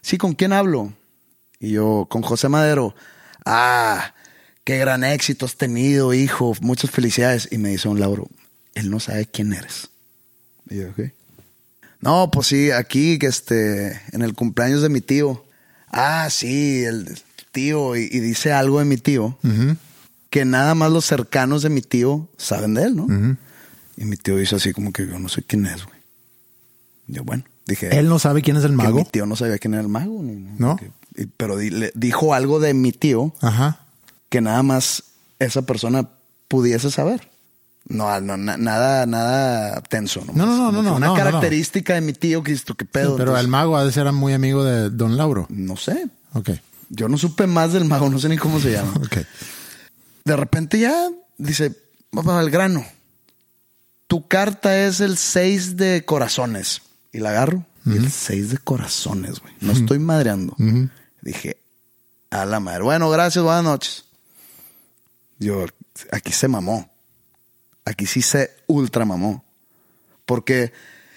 Sí, ¿con quién hablo? Y yo, con José Madero. Ah, qué gran éxito has tenido, hijo. Muchas felicidades. Y me dice un Lauro, él no sabe quién eres. Y yo, ¿qué? No, pues sí, aquí, que este, en el cumpleaños de mi tío. Ah, sí, el tío. Y, y dice algo de mi tío que nada más los cercanos de mi tío saben de él, ¿no? Y mi tío dice así como que yo no sé quién es, güey. Yo, bueno, dije. Él no sabe quién es el que mago. mi tío no sabía quién era el mago. ni- ¿No? que- pero di- le dijo algo de mi tío Ajá. que nada más esa persona pudiese saber. No, no na- nada, nada tenso. No, no, no, no, no, Una no, no, no. característica de mi tío que esto, qué pedo. Pero Entonces, el mago ha de ser muy amigo de Don Lauro. No sé. Ok. Yo no supe más del mago, no sé ni cómo se llama. Ok. De repente ya dice, vamos al grano. Tu carta es el 6 de corazones. Y la agarro. Y el 6 de corazones, güey. No estoy madreando. Dije, a la madre. Bueno, gracias, buenas noches. Yo, aquí se mamó. Aquí sí se ultra mamó. Porque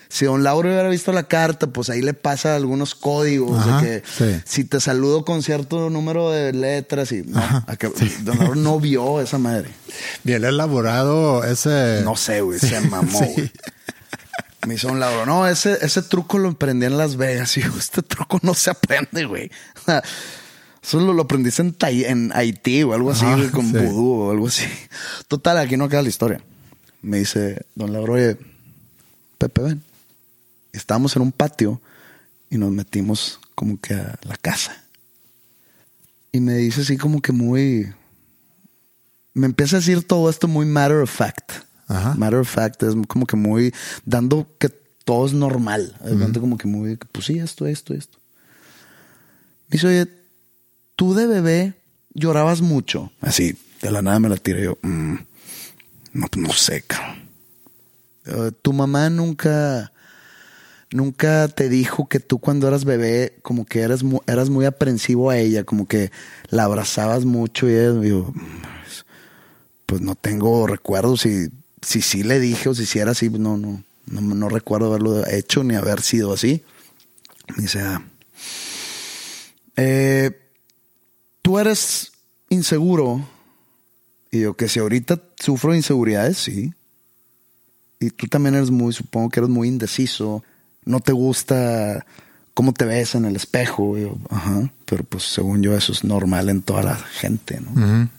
si don Lauro hubiera visto la carta, pues ahí le pasa algunos códigos Ajá, de que sí. si te saludo con cierto número de letras y no, Ajá, a que don Lauro no vio esa madre. Bien elaborado ese. No sé, güey, se mamó. Me hizo un Lauro. No, ese, ese truco lo aprendí en Las Vegas. Y este truco no se aprende, güey. Eso lo, lo aprendiste en, Tai- en Haití o algo así, Ajá, güey, con vudú o algo así. Total, aquí no queda la historia. Me dice, don Lauro, oye, Pepe, ven. Estábamos en un patio y nos metimos como que a la casa. Y me dice así como que muy... Me empieza a decir todo esto muy matter of fact. Ajá. Matter of fact es como que muy... Dando que todo es normal. Repente como que muy... Pues sí, esto, esto, esto. Me dice, oye, tú de bebé llorabas mucho. Así, de la nada me la tiré yo. "Mm, no, pues no sé, cabrón. Eh, tu mamá nunca, nunca te dijo que tú cuando eras bebé, como que eras, eras muy aprensivo a ella, como que la abrazabas mucho y ella, digo, "Pues, pues no tengo recuerdos si, si sí le dije o si sí era así, no, no, no, no recuerdo haberlo hecho ni haber sido así. Dice, "Ah, eh, tú eres inseguro. Y yo que si ahorita sufro de inseguridades, sí. Y tú también eres muy, supongo que eres muy indeciso. No te gusta cómo te ves en el espejo. Yo, ajá. Pero pues según yo eso es normal en toda la gente, ¿no?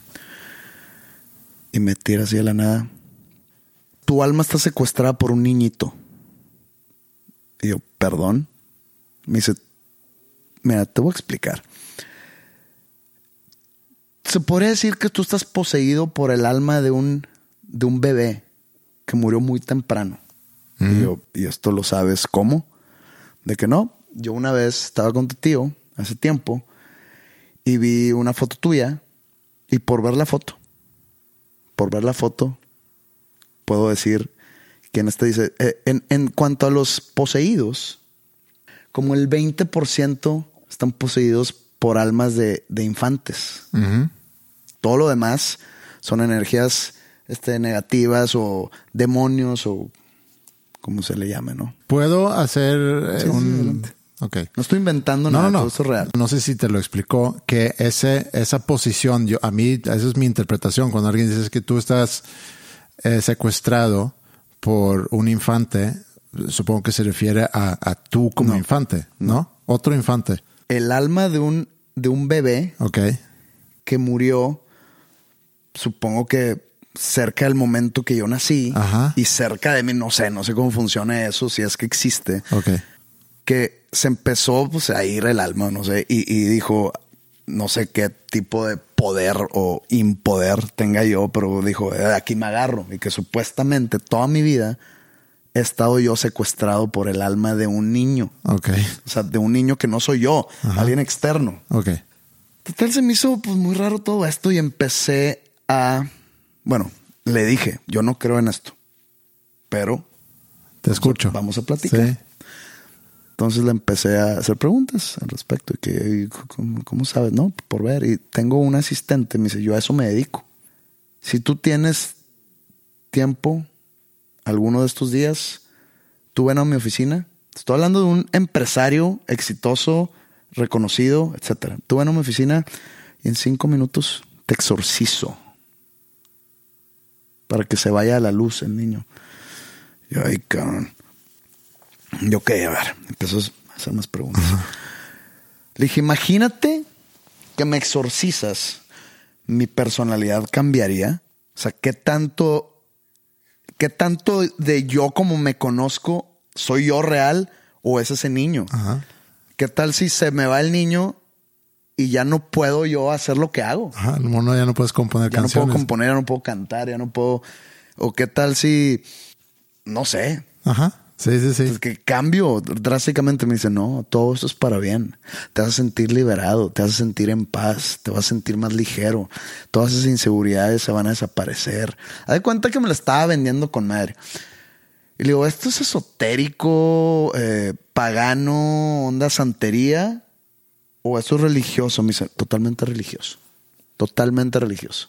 Y me tira así de la nada. Tu alma está secuestrada por un niñito. Y yo, perdón. Me dice, mira, te voy a explicar. Se podría decir que tú estás poseído por el alma de un, de un bebé que murió muy temprano. Y yo, ¿y esto lo sabes cómo? De que no. Yo una vez estaba con tu tío hace tiempo y vi una foto tuya Y por ver la foto, por ver la foto, puedo decir que en este dice, eh, en, en cuanto a los poseídos, como el 20% están poseídos por almas de, de infantes. Todo lo demás son energías este, negativas o demonios o como se le llame, ¿no? Puedo hacer eh, Sí, un. adelante. Ok. No estoy inventando No, nada, no, no. esto es real. No sé si te lo explicó, que ese, esa posición, yo, a mí, esa es mi interpretación. Cuando alguien dice que tú estás eh, secuestrado por un infante, supongo que se refiere a, a tú como No. infante, ¿no? Otro infante. El alma de un, de un bebé Ok. que murió, supongo que cerca del momento que yo nací Ajá. y cerca de mí, no sé, no sé cómo funciona eso, si es que existe, Ok. que se empezó pues, a ir el alma, no sé, y, y dijo, no sé qué tipo de poder o impoder tenga yo, pero dijo, "Eh, aquí me agarro, y que supuestamente toda mi vida he estado yo secuestrado por el alma de un niño, Ok. o sea, de un niño que no soy yo, alguien externo. Ok. Total, se me hizo pues muy raro todo esto y empecé a, bueno, le dije, yo no creo en esto, pero Te escucho. vamos a platicar. Sí. entonces le empecé a hacer preguntas al respecto y que, ¿cómo, cómo sabes? No, por ver. Y tengo un asistente, me dice, yo a eso me dedico. Si tú tienes tiempo, alguno de estos días, tú ven a mi oficina. Estoy hablando de un empresario exitoso, reconocido, etcétera. Tú ven a mi oficina y en cinco minutos te exorcizo para que se vaya a la luz el niño. Yo, ay, cabrón. Yo, ok, a ver, empezó a hacer más preguntas. Le dije, imagínate que me exorcizas, mi personalidad cambiaría. O sea, ¿qué tanto, qué tanto de yo como me conozco soy yo real o es ese niño? ¿Qué tal si se me va el niño y ya no puedo yo hacer lo que hago? Ajá. Mono ya no puedes componer Ya no canciones. puedo componer, ya no puedo cantar, ya no puedo. O qué tal si, no sé, Ajá. Sí, sí, sí. pues que cambio drásticamente. Me dice, no, todo esto es para bien. Te vas a sentir liberado, te vas a sentir en paz, te vas a sentir más ligero. Todas esas inseguridades se van a desaparecer. Haz de cuenta que me la estaba vendiendo con madre. Y le digo, ¿esto es esotérico, eh, pagano, onda santería? ¿O esto es religioso? Me dice, totalmente religioso. Totalmente religioso.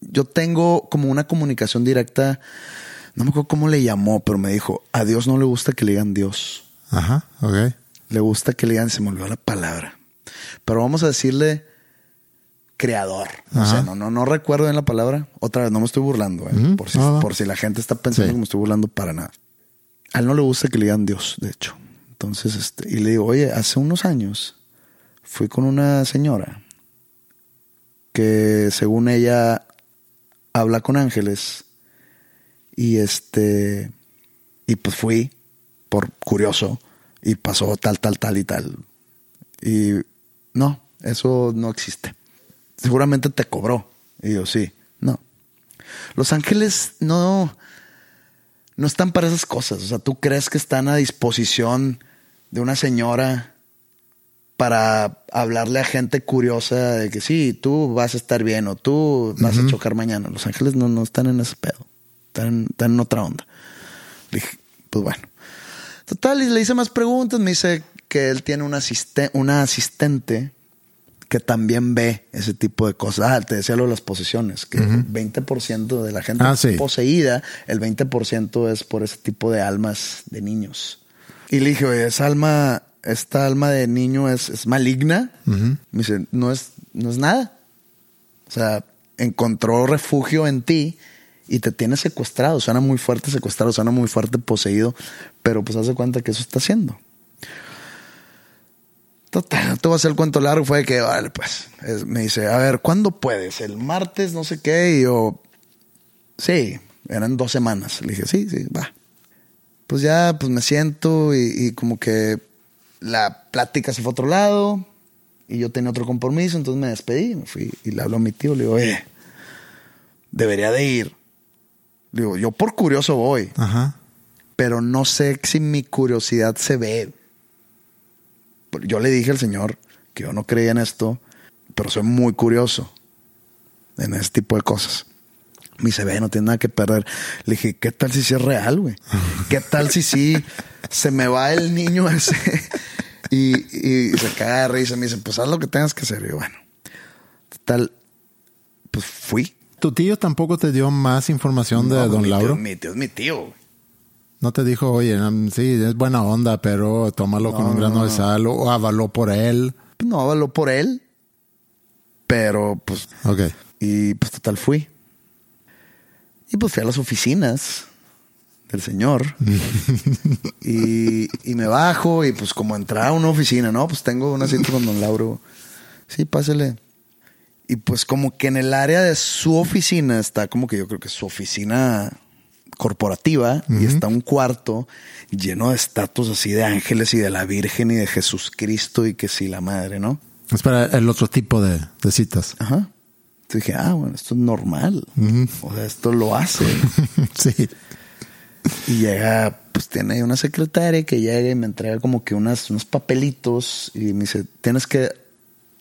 Yo tengo como una comunicación directa, no me acuerdo cómo le llamó, pero me dijo, a Dios no le gusta que le digan Dios. Ajá. Ok. Le gusta que le digan, se me olvidó la palabra. Pero vamos a decirle creador. O sea, no, no, no recuerdo bien la palabra. Otra vez, no me estoy burlando, ¿eh? Por, si, por si la gente está pensando Sí. que me estoy burlando para nada. A él no le gusta que le digan Dios, de hecho. Entonces, este, y le digo, oye, hace unos años fui con una señora que según ella habla con ángeles y este y pues fui por curioso y pasó tal tal tal y tal. Y no eso no existe. Seguramente te cobró. Y yo sí no. Los ángeles no no están para esas cosas. O sea tú crees que están a disposición de una señora para hablarle a gente curiosa de que sí, tú vas a estar bien o tú vas a chocar mañana. Los ángeles no, no están en ese pedo. Están, en- están en otra onda. Dije, pues bueno. Total, y le hice más preguntas. Me dice que él tiene una, una asistente que también ve ese tipo de cosas. Ah, te decía lo de las posesiones, que el 20% de la gente Ah, sí. poseída, el 20% es por ese tipo de almas de niños. Y le dije, oye, esa alma, esta alma de niño es, es maligna. Me dice, no es, no es nada. O sea, encontró refugio en ti y te tiene secuestrado. Suena muy fuerte secuestrado, suena muy fuerte poseído, pero pues haz de cuenta que eso está haciendo. Total, no te voy a hacer el cuento largo. Fue de que, vale, pues, es- me dice, a ver, ¿cuándo puedes? El martes, no sé qué. Y yo, sí, eran dos semanas. Le dije, sí, sí, va. Pues ya, pues me siento y, y como que la plática se fue a otro lado y yo tenía otro compromiso, entonces me despedí, me fui y le hablo a mi tío, le digo, oye, debería de ir. Le digo, yo por curioso voy, Ajá. pero no sé si mi curiosidad se ve. Yo le dije al señor que yo no creía en esto, pero soy muy curioso. en ese tipo de cosas. Me dice, ve, no tiene nada que perder. Le dije, ¿qué tal si sí es real, güey? ¿Qué tal si sí se me va el niño ese? y, y se caga de risa. Me dice, pues haz lo que tengas que hacer. Y yo, bueno, tal, pues fui. ¿Tu tío tampoco te dio más información de No, don mi Lauro? Tío, mi tío es mi tío. güey. No te dijo, oye, um, sí, es buena onda, pero tómalo con un grano de sal o avaló por él. No habló por él, pero pues Ok. Y pues total fui. Y pues fui a las oficinas del señor. y, y me bajo y pues como entrar a una oficina, ¿no? Pues tengo una cita con don Lauro. Sí, pásele. Y pues como que en el área de su oficina está como que yo creo que su oficina corporativa y está un cuarto lleno de estatuas así de ángeles y de la Virgen y de Jesucristo y que sí la madre, ¿no? Es para el otro tipo de, de citas. Ajá. Entonces dije, ah, bueno, esto es normal. O sea, esto lo hace. sí. y llega, pues tiene una secretaria que llega y me entrega como que unas, unos papelitos y me dice, tienes que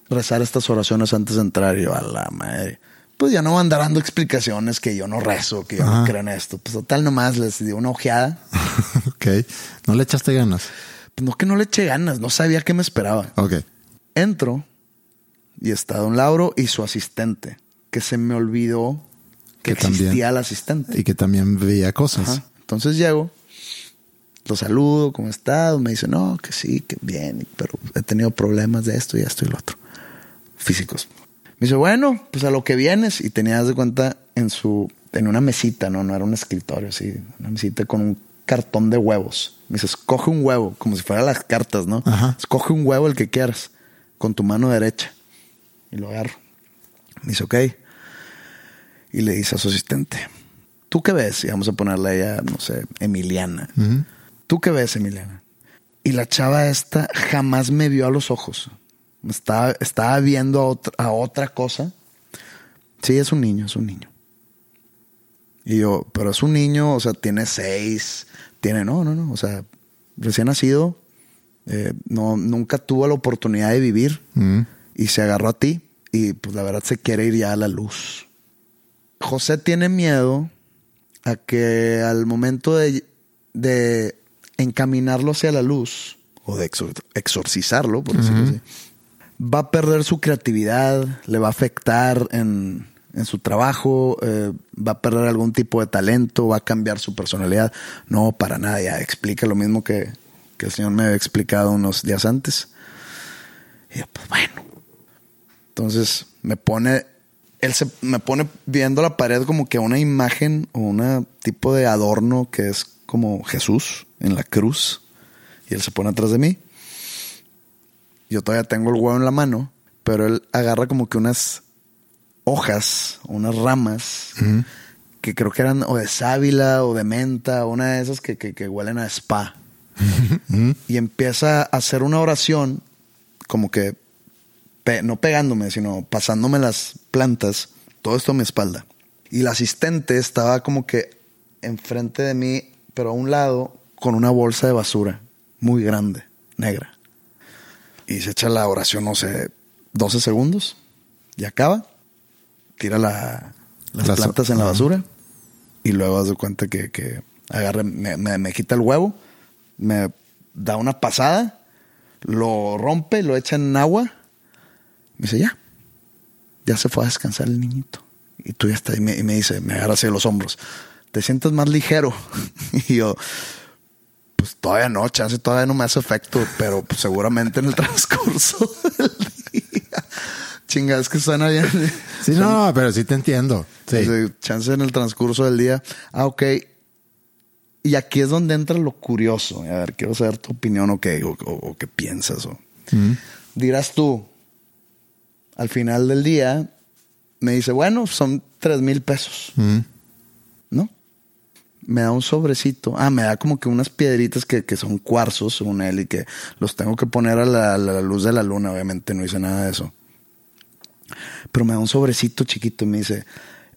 rezar estas oraciones antes de entrar. Y yo, a la madre. Pues ya no andar dando explicaciones que yo no rezo, que yo no creo en esto. Pues total, nomás les di una ojeada. ok. No le echaste ganas. Pues no que no le eché ganas, no sabía qué me esperaba. Ok. Entro y está don Lauro y su asistente, que se me olvidó que, Que también- existía el asistente. Y que también veía cosas. Ajá. Entonces llego, lo saludo, ¿cómo estás? Me dice, no, que sí, que bien, pero he tenido problemas de esto y esto y lo otro. Físicos. Me dice, bueno, pues a lo que vienes. Y tenía, haz de cuenta, en su, en una mesita, no, no era un escritorio, así, una mesita con un cartón de huevos. Me dice, escoge un huevo, como si fueran las cartas, ¿no? Ajá. Escoge un huevo el que quieras, con tu mano derecha. Y lo agarro. Me dice, ok. Y le dice a su asistente, ¿tú qué ves? Y vamos a ponerle a ella, no sé, Emiliana. ¿Tú qué ves, Emiliana? Y la chava esta jamás me vio a los ojos. Estaba, estaba viendo a otra, a otra cosa. Sí, es un niño, es un niño. Y yo, pero es un niño, o sea, tiene seis, tiene, no, no, no, o sea, recién nacido, eh, no, nunca tuvo la oportunidad de vivir. Y se agarró a ti y pues la verdad se quiere ir ya a la luz. José tiene miedo a que al momento de, de encaminarlo hacia la luz o de exor- exorcizarlo, por decirlo así, va a perder su creatividad, le va a afectar en, en su trabajo, eh, va a perder algún tipo de talento, va a cambiar su personalidad. No, para nada, ya explica lo mismo que, que el Señor me había explicado unos días antes. Y yo, pues bueno. Entonces me pone, él se me pone viendo la pared como que una imagen o un tipo de adorno que es como Jesús en la cruz. Y él se pone atrás de mí. Yo todavía tengo el huevo en la mano, pero él agarra como que unas hojas, unas ramas, que creo que eran o de sábila o de menta, una de esas que, que, que huelen a spa. y empieza a hacer una oración, como que pe- no pegándome, sino pasándome las plantas, todo esto a mi espalda. Y el asistente estaba como que enfrente de mí, pero a un lado, con una bolsa de basura muy grande, negra. Y se echa la oración, no sé, 12 segundos y acaba. Tira la- las plantas en la basura y luego haz de cuenta que, que agarra, me, me- me quita el huevo, me da una pasada, lo rompe, lo echa en agua. Me dice, ya, ya se fue a descansar el niñito. Y tú ya estás, y me, y me dice, me agarra así de los hombros, ¿te sientes más ligero? y yo, pues todavía no, chance todavía no me hace efecto, pero pues, seguramente en el transcurso del día. Chinga, es que suena bien. Sí, no, pero sí te entiendo. Sí. Chance en el transcurso del día. Ah, ok. Y aquí es donde entra lo curioso. A ver, quiero saber tu opinión o qué, o, o- o qué piensas. O. Dirás tú, al final del día, me dice, bueno, son tres mil pesos. ¿No? Me da un sobrecito. Ah, me da como que unas piedritas que, que son cuarzos, según él, y que los tengo que poner a la, a la luz de la luna. Obviamente no hice nada de eso pero me da un sobrecito chiquito y me dice,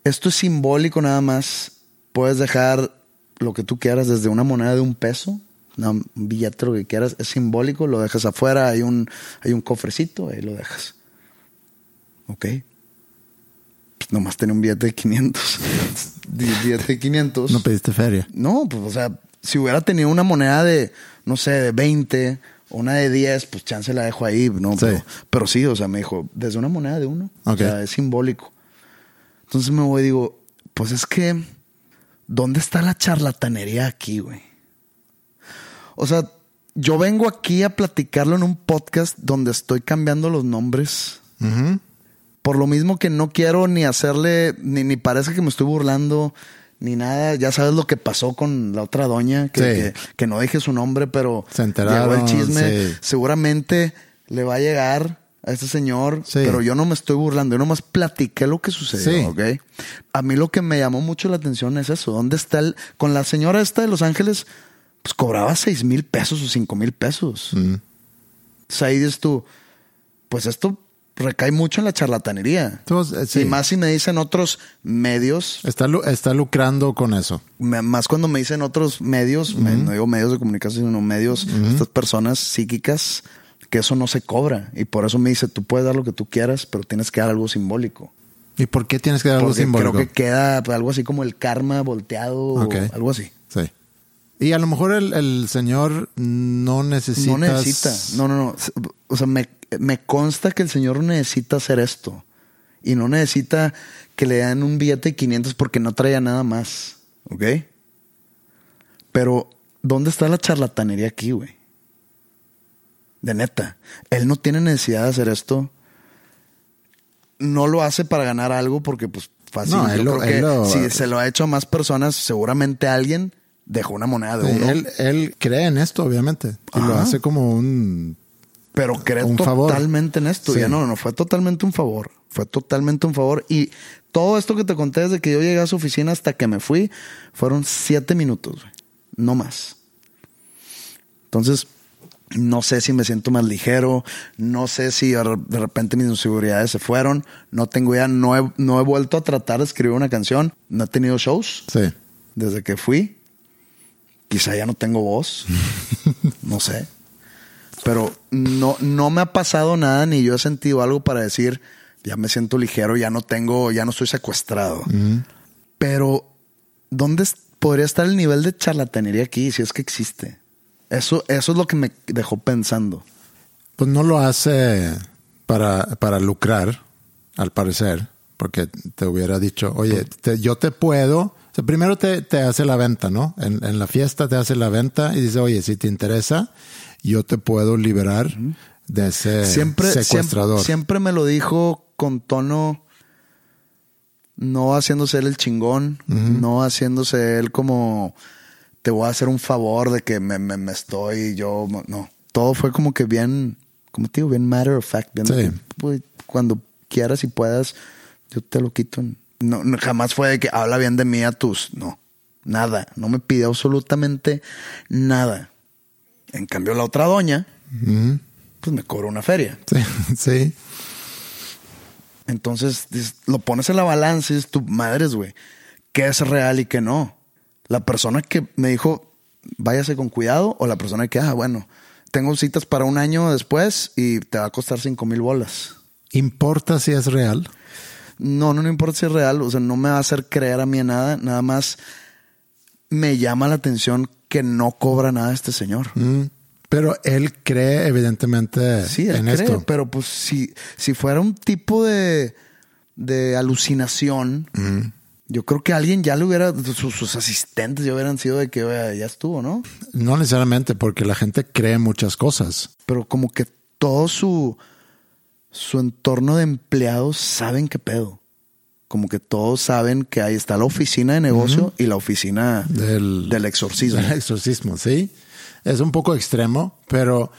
esto es simbólico nada más, puedes dejar lo que tú quieras desde una moneda de un peso, un billete, lo que quieras, es simbólico, lo dejas afuera, hay un, hay un cofrecito, ahí lo dejas. Ok. pues, nomás tenía un billete de 500. Di- billete de 500. No pediste feria. No, pues, o sea, si hubiera tenido una moneda de, no sé, de 20 o una de 10, pues chance la dejo ahí, ¿no? Sí. Pero, pero sí, o sea, me dijo, desde una moneda de uno. Ok. O sea, es simbólico. Entonces me voy y digo, pues es que, ¿dónde está la charlatanería aquí, güey? O sea, yo vengo aquí a platicarlo en un podcast donde estoy cambiando los nombres. Por lo mismo que no quiero ni hacerle, ni, ni parece que me estoy burlando, ni nada. Ya sabes lo que pasó con la otra doña, que, Sí. que, que no dije su nombre, pero Se enteraron, llegó el chisme. sí. Seguramente le va a llegar a este señor, Sí. pero yo no me estoy burlando. Yo nomás platiqué lo que sucedió. ¿ok? A mí lo que me llamó mucho la atención es eso. ¿Dónde está el... Con la señora esta de Los Ángeles, pues cobraba seis mil pesos o cinco mil pesos. Mm. Ahí dices tú, pues esto recae mucho en la charlatanería. Entonces, eh, sí. Y más si me dicen otros medios, Está, está lucrando con eso. me- más cuando me dicen otros medios, me- no digo medios de comunicación, sino medios, estas personas psíquicas, que eso no se cobra. Y por eso me dice, tú puedes dar lo que tú quieras, pero tienes que dar algo simbólico. ¿Y por qué tienes que dar algo simbólico? creo que queda algo así como el karma volteado, o algo así. Sí. Y a lo mejor el, el señor no necesita. No necesita. No, no, no. O sea, me, me consta que el señor necesita hacer esto. Y no necesita que le den un billete de 500 porque no traía nada más. ¿Ok? Pero, ¿dónde está la charlatanería aquí, güey? De neta. Él no tiene necesidad de hacer esto. No lo hace para ganar algo porque, pues, fácil. No, él Yo lo- creo que él lo- si se lo ha hecho a más personas, seguramente alguien dejó una moneda de Sí, uno. él, él cree en esto, obviamente. Y lo hace como un. Pero Un favor. totalmente en esto. Sí. Ya no, no, fue totalmente un favor. Fue totalmente un favor. Y todo esto que te conté desde que yo llegué a su oficina hasta que me fui, fueron siete minutos, güey. No más. Entonces, no sé si me siento más ligero, no sé si de repente mis inseguridades se fueron, no tengo idea, no he, no he vuelto a tratar de escribir una canción, no he tenido shows Sí. desde que fui. Quizá ya no tengo voz. no sé. Pero no, no me ha pasado nada ni yo he sentido algo para decir, ya me siento ligero, ya no tengo, ya no estoy secuestrado. Pero, ¿dónde podría estar el nivel de charlatanería aquí si es que existe? Eso, eso es lo que me dejó pensando. Pues no lo hace para, para lucrar, al parecer, porque te hubiera dicho, oye, te- yo te puedo. O sea, primero te, te hace la venta, ¿no? En, en la fiesta te hace la venta y dice, oye, si te interesa, yo te puedo liberar de ese siempre, secuestrador. Siempre, siempre me lo dijo con tono no haciéndose él el chingón, no haciéndose él como te voy a hacer un favor de que me, me- me estoy yo, no. Todo fue como que bien, como te digo, bien matter of fact. Bien Sí. que, "Güey, cuando quieras y puedas, yo te lo quito. No, no, jamás fue de que habla bien de mí a tus, no, nada. No me pidió absolutamente nada. En cambio, la otra doña, pues me cobró una feria. Sí, sí. Entonces lo pones en la balanza y dices, tu madres, güey, ¿qué es real y qué no? La persona que me dijo, váyase con cuidado, o la persona que, ah, bueno, tengo citas para un año después y te va a costar cinco mil bolas. ¿Importa si es real? No, no, no importa si es real, o sea, no me va a hacer creer a mí en nada, nada más me llama la atención que no cobra nada este señor. Mm. Pero él cree evidentemente Sí, él en cree, esto. pero pues si, si fuera un tipo de, de alucinación, yo creo que alguien ya le hubiera, sus, sus asistentes ya hubieran sido de que "Oye, ya estuvo, ¿no? No necesariamente, porque la gente cree muchas cosas. Pero como que todo su, su entorno de empleados saben qué pedo. Como que todos saben que ahí está la oficina de negocio y la oficina Del, del exorcismo. Del exorcismo, sí. Es un poco extremo, pero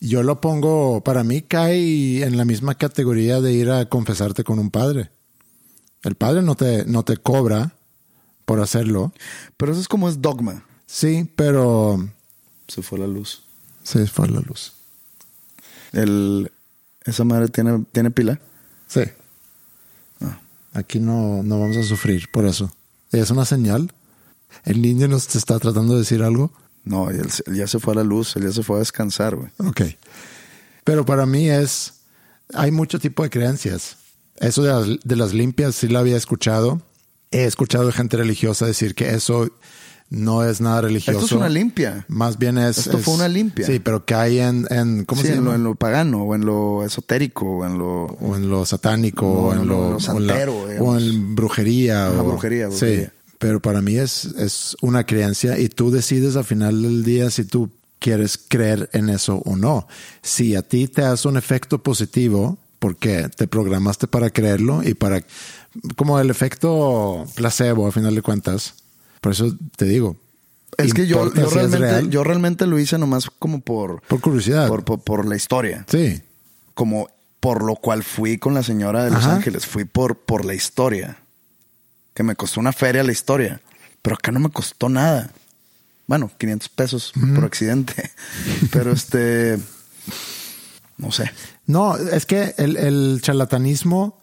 yo lo pongo, para mí cae en la misma categoría de ir a confesarte con un padre. El padre no te, no te cobra por hacerlo. Pero eso es como es dogma. Sí, pero Se fue la luz. se fue la luz. El, esa madre tiene, tiene pila. Sí. Aquí no, no vamos a sufrir por eso. Es una señal. El niño nos te está tratando de decir algo. No, él, ya se fue a la luz, él ya se fue a descansar, güey. Ok. Pero para mí es, hay mucho tipo de creencias. Eso de las, de las limpias sí lo había escuchado. He escuchado de gente religiosa decir que eso no es nada religioso. Esto es una limpia. Más bien es. Esto fue una limpia. Sí, pero cae en. en ¿Cómo Sí, se en lo, en pagano, o en lo esotérico, o en lo... o en lo satánico, No, o en no, lo, o en la- o en brujería. O, brujería, brujería. Sí, pero para mí es, es una creencia y tú decides al final del día si tú quieres creer en eso o no. Si a ti te hace un efecto positivo, porque te programaste para creerlo y para, como el efecto placebo, al final de cuentas. Por eso te digo. Es que yo, realmente, real. yo realmente lo hice nomás como por... Por curiosidad. Por, por, por la historia. Sí. Como por lo cual fui con la señora de Los Ajá. Ángeles. Fui por, por la historia. Que me costó una feria la historia. Pero acá no me costó nada. Bueno, 500 pesos por accidente. Pero este... No sé. No, es que el, el charlatanismo,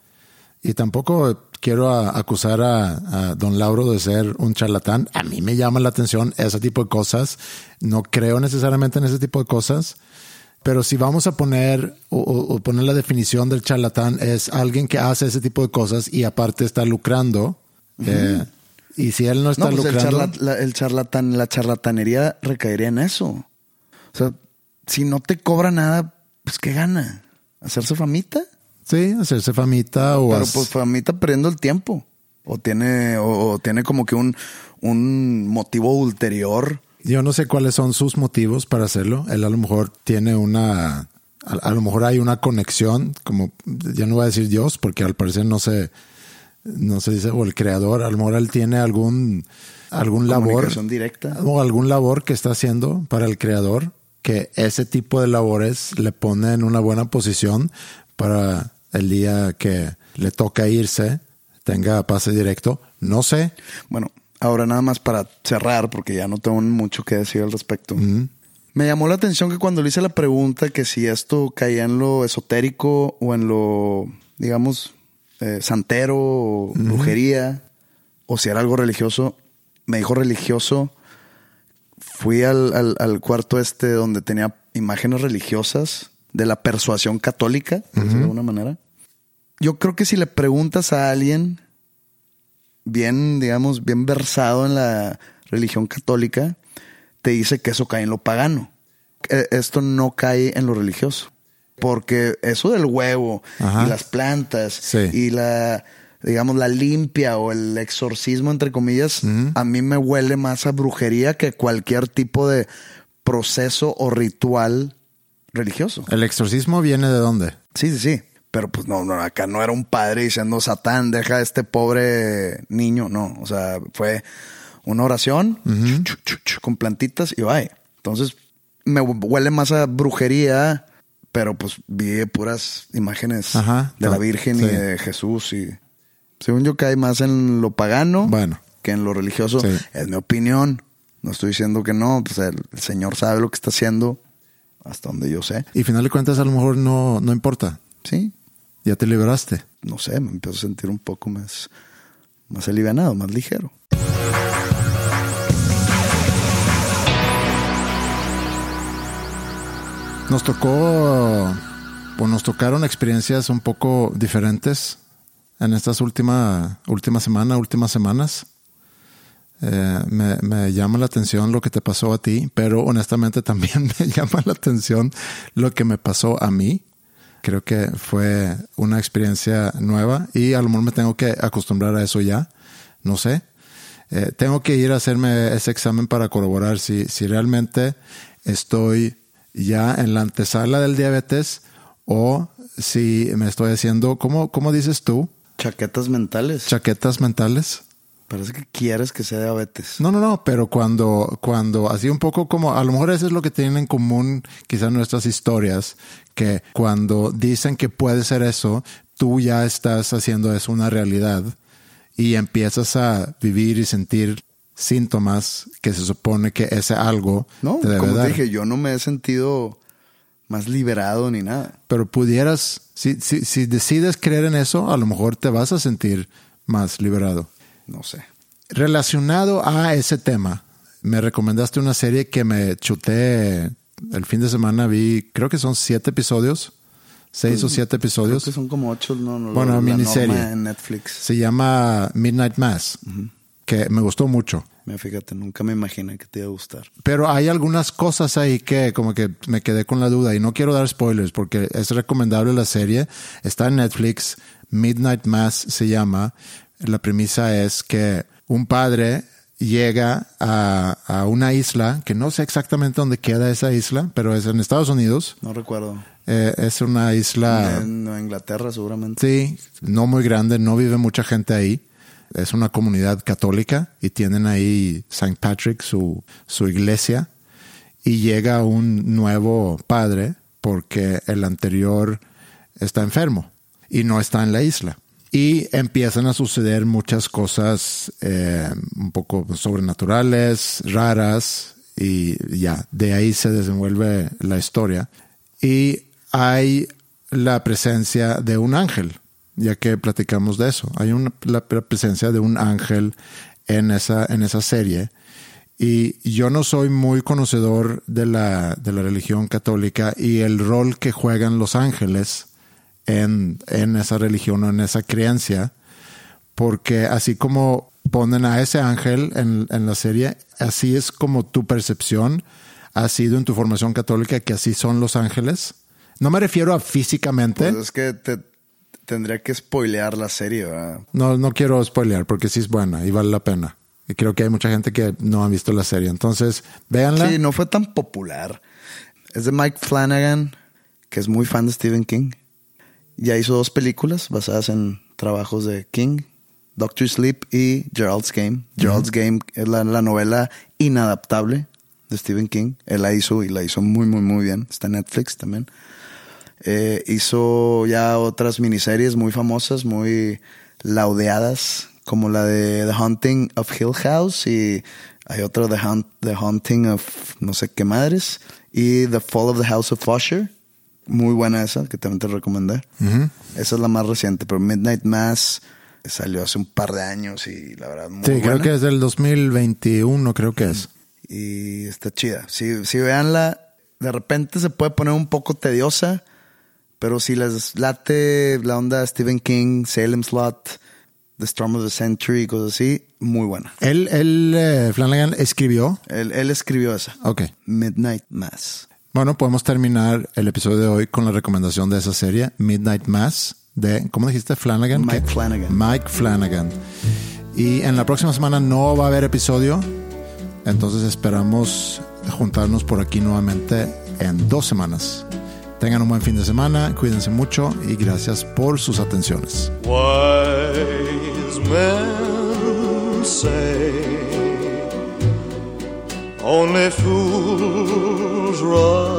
y tampoco quiero a- acusar a, a don Lauro de ser un charlatán, a mí me llama la atención ese tipo de cosas, no creo necesariamente en ese tipo de cosas, pero si vamos a poner o, poner la definición del charlatán es alguien que hace ese tipo de cosas y aparte está lucrando, eh, y si él no está No, pues el, lucrando... charla- la, el charlatán, la charlatanería recaería en eso. O sea, si no te cobra nada, pues ¿qué gana? ¿Hacerse famita? Sí, hacerse famita o... Pero as- pues famita perdiendo el tiempo. O tiene, o, o tiene como que un, un motivo ulterior. Yo no sé cuáles son sus motivos para hacerlo. Él a lo mejor tiene una, a, a lo mejor hay una conexión, como ya no voy a decir Dios, porque al parecer no se, no se dice, o el creador, a lo mejor él tiene algún, algún labor, directa. o algún labor que está haciendo para el creador, que ese tipo de labores le pone en una buena posición para el día que le toca irse, tenga pase directo. No sé. Bueno, ahora nada más para cerrar, porque ya no tengo mucho que decir al respecto. Me llamó la atención que cuando le hice la pregunta que si esto caía en lo esotérico o en lo, digamos, eh, santero o brujería, o si era algo religioso, me dijo religioso. Fui al, al- al cuarto este donde tenía imágenes religiosas de la persuasión católica, de alguna manera. Yo creo que si le preguntas a alguien bien, digamos, bien versado en la religión católica, te dice que eso cae en lo pagano. Eh, Esto no cae en lo religioso. Porque eso del huevo Ajá. y las plantas Sí. y la, digamos, la limpia o el exorcismo, entre comillas, a mí me huele más a brujería que cualquier tipo de proceso o ritual religioso. ¿El exorcismo viene de dónde? Sí, sí, sí. Pero pues no, no, acá no era un padre diciendo, Satán, deja a este pobre niño. No, o sea, fue una oración chu, chu, chu, chu, con plantitas y bye. Entonces, me hu- huele más a brujería, pero pues vi puras imágenes Ajá, de la no, Virgen y de Jesús. Y según yo, cae más en lo pagano Bueno. que en lo religioso. Sí. Es mi opinión. No estoy diciendo que no, pues el, el Señor sabe lo que está haciendo, hasta donde yo sé. Y final de cuentas a lo mejor no, no importa. Sí, Ya te liberaste. no sé, me empiezo a sentir un poco más, más alivianado, más ligero. Nos tocó, o nos tocaron experiencias un poco diferentes en estas últimas última semana, últimas semanas. Eh, me, me llama la atención lo que te pasó a ti, pero honestamente también me llama la atención lo que me pasó a mí. Creo que fue una experiencia nueva y a lo mejor me tengo que acostumbrar a eso ya. No sé. Eh, tengo que ir a hacerme ese examen para corroborar si, si realmente estoy ya en la antesala del diabetes o si me estoy haciendo, ¿cómo, cómo dices tú? Chaquetas mentales. Chaquetas mentales. Parece que quieres que sea diabetes. No, no, no, pero cuando, cuando, así un poco como, a lo mejor eso es lo que tienen en común quizás nuestras historias, que cuando dicen que puede ser eso, tú ya estás haciendo eso una realidad y empiezas a vivir y sentir síntomas que se supone que ese algo No, te debe como dar. te dije, yo no me he sentido más liberado ni nada. Pero pudieras, si, si, si decides creer en eso, a lo mejor te vas a sentir más liberado. No sé. Relacionado a ese tema, me recomendaste una serie que me chuté el fin de semana, vi, creo que son siete episodios, seis o siete Creo episodios. que son como ocho, no, no, Bueno, la miniserie. en Netflix. Se llama Midnight Mass, que me gustó mucho. Fíjate, nunca me imaginé que te iba a gustar. Pero hay algunas cosas ahí que como que me quedé con la duda y no quiero dar spoilers porque es recomendable la serie. Está en Netflix, Midnight Mass se llama. La premisa es que un padre llega a, a una isla, que no sé exactamente dónde queda esa isla, pero es en Estados Unidos. No recuerdo. Eh, es una isla... En Inglaterra, seguramente. Sí, no muy grande, no vive mucha gente ahí. Es una comunidad católica y tienen ahí St. Patrick, su, su iglesia. Y llega un nuevo padre porque el anterior está enfermo y no está en la isla. Y empiezan a suceder muchas cosas eh, un poco sobrenaturales, raras, y ya, de ahí se desenvuelve la historia. Y hay la presencia de un ángel, ya que platicamos de eso. Hay una, la presencia de un ángel en esa, en esa serie. Y yo no soy muy conocedor de la, de la religión católica y el rol que juegan los ángeles en, en esa religión o en esa creencia, porque así como ponen a ese ángel en, en la serie, así es como tu percepción ha sido en tu formación católica que así son los ángeles. No me refiero a físicamente. Pues es que te tendría que spoilear la serie, ¿verdad? No, no quiero spoilear porque sí es buena y vale la pena. Y creo que hay mucha gente que no ha visto la serie. Entonces, véanla. Sí, no fue tan popular. Es de Mike Flanagan, que es muy fan de Stephen King. Ya hizo dos películas basadas en trabajos de King, Doctor Sleep y Gerald's Game. Gerald's Game es la, la novela inadaptable de Stephen King. Él la hizo y la hizo muy, muy, muy bien. Está en Netflix también. Eh, hizo ya otras miniseries muy famosas, muy laudeadas, como la de The Haunting of Hill House y hay otra de Haunt- The Haunting of no sé qué madres y The Fall of the House of Usher. Muy buena esa, que también te recomendé. Esa es la más reciente, pero Midnight Mass salió hace un par de años y la verdad muy Sí, buena. creo que es del 2021, creo que es. Y está chida. Si, si veanla, de repente se puede poner un poco tediosa, pero si les late la onda Stephen King, Salem Slot, The Storm of the Century, cosas así, muy buena. Él, él eh, Flanagan escribió. Él, él escribió esa. Ok. Midnight Mass. Bueno, podemos terminar el episodio de hoy con la recomendación de esa serie, Midnight Mass, de, ¿cómo dijiste? Flanagan. Mike ¿Qué? Flanagan. Mike Flanagan. Y en la próxima semana no va a haber episodio, entonces esperamos juntarnos por aquí nuevamente en dos semanas. Tengan un buen fin de semana, cuídense mucho y gracias por sus atenciones. Wise men say only rose run.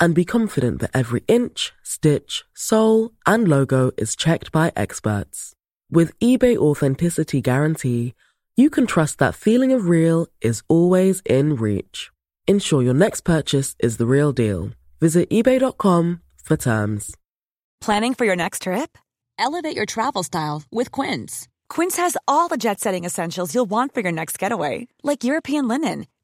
and be confident that every inch, stitch, sole, and logo is checked by experts. With eBay Authenticity Guarantee, you can trust that feeling of real is always in reach. Ensure your next purchase is the real deal. Visit eBay.com for terms. Planning for your next trip? Elevate your travel style with Quince. Quince has all the jet setting essentials you'll want for your next getaway, like European linen,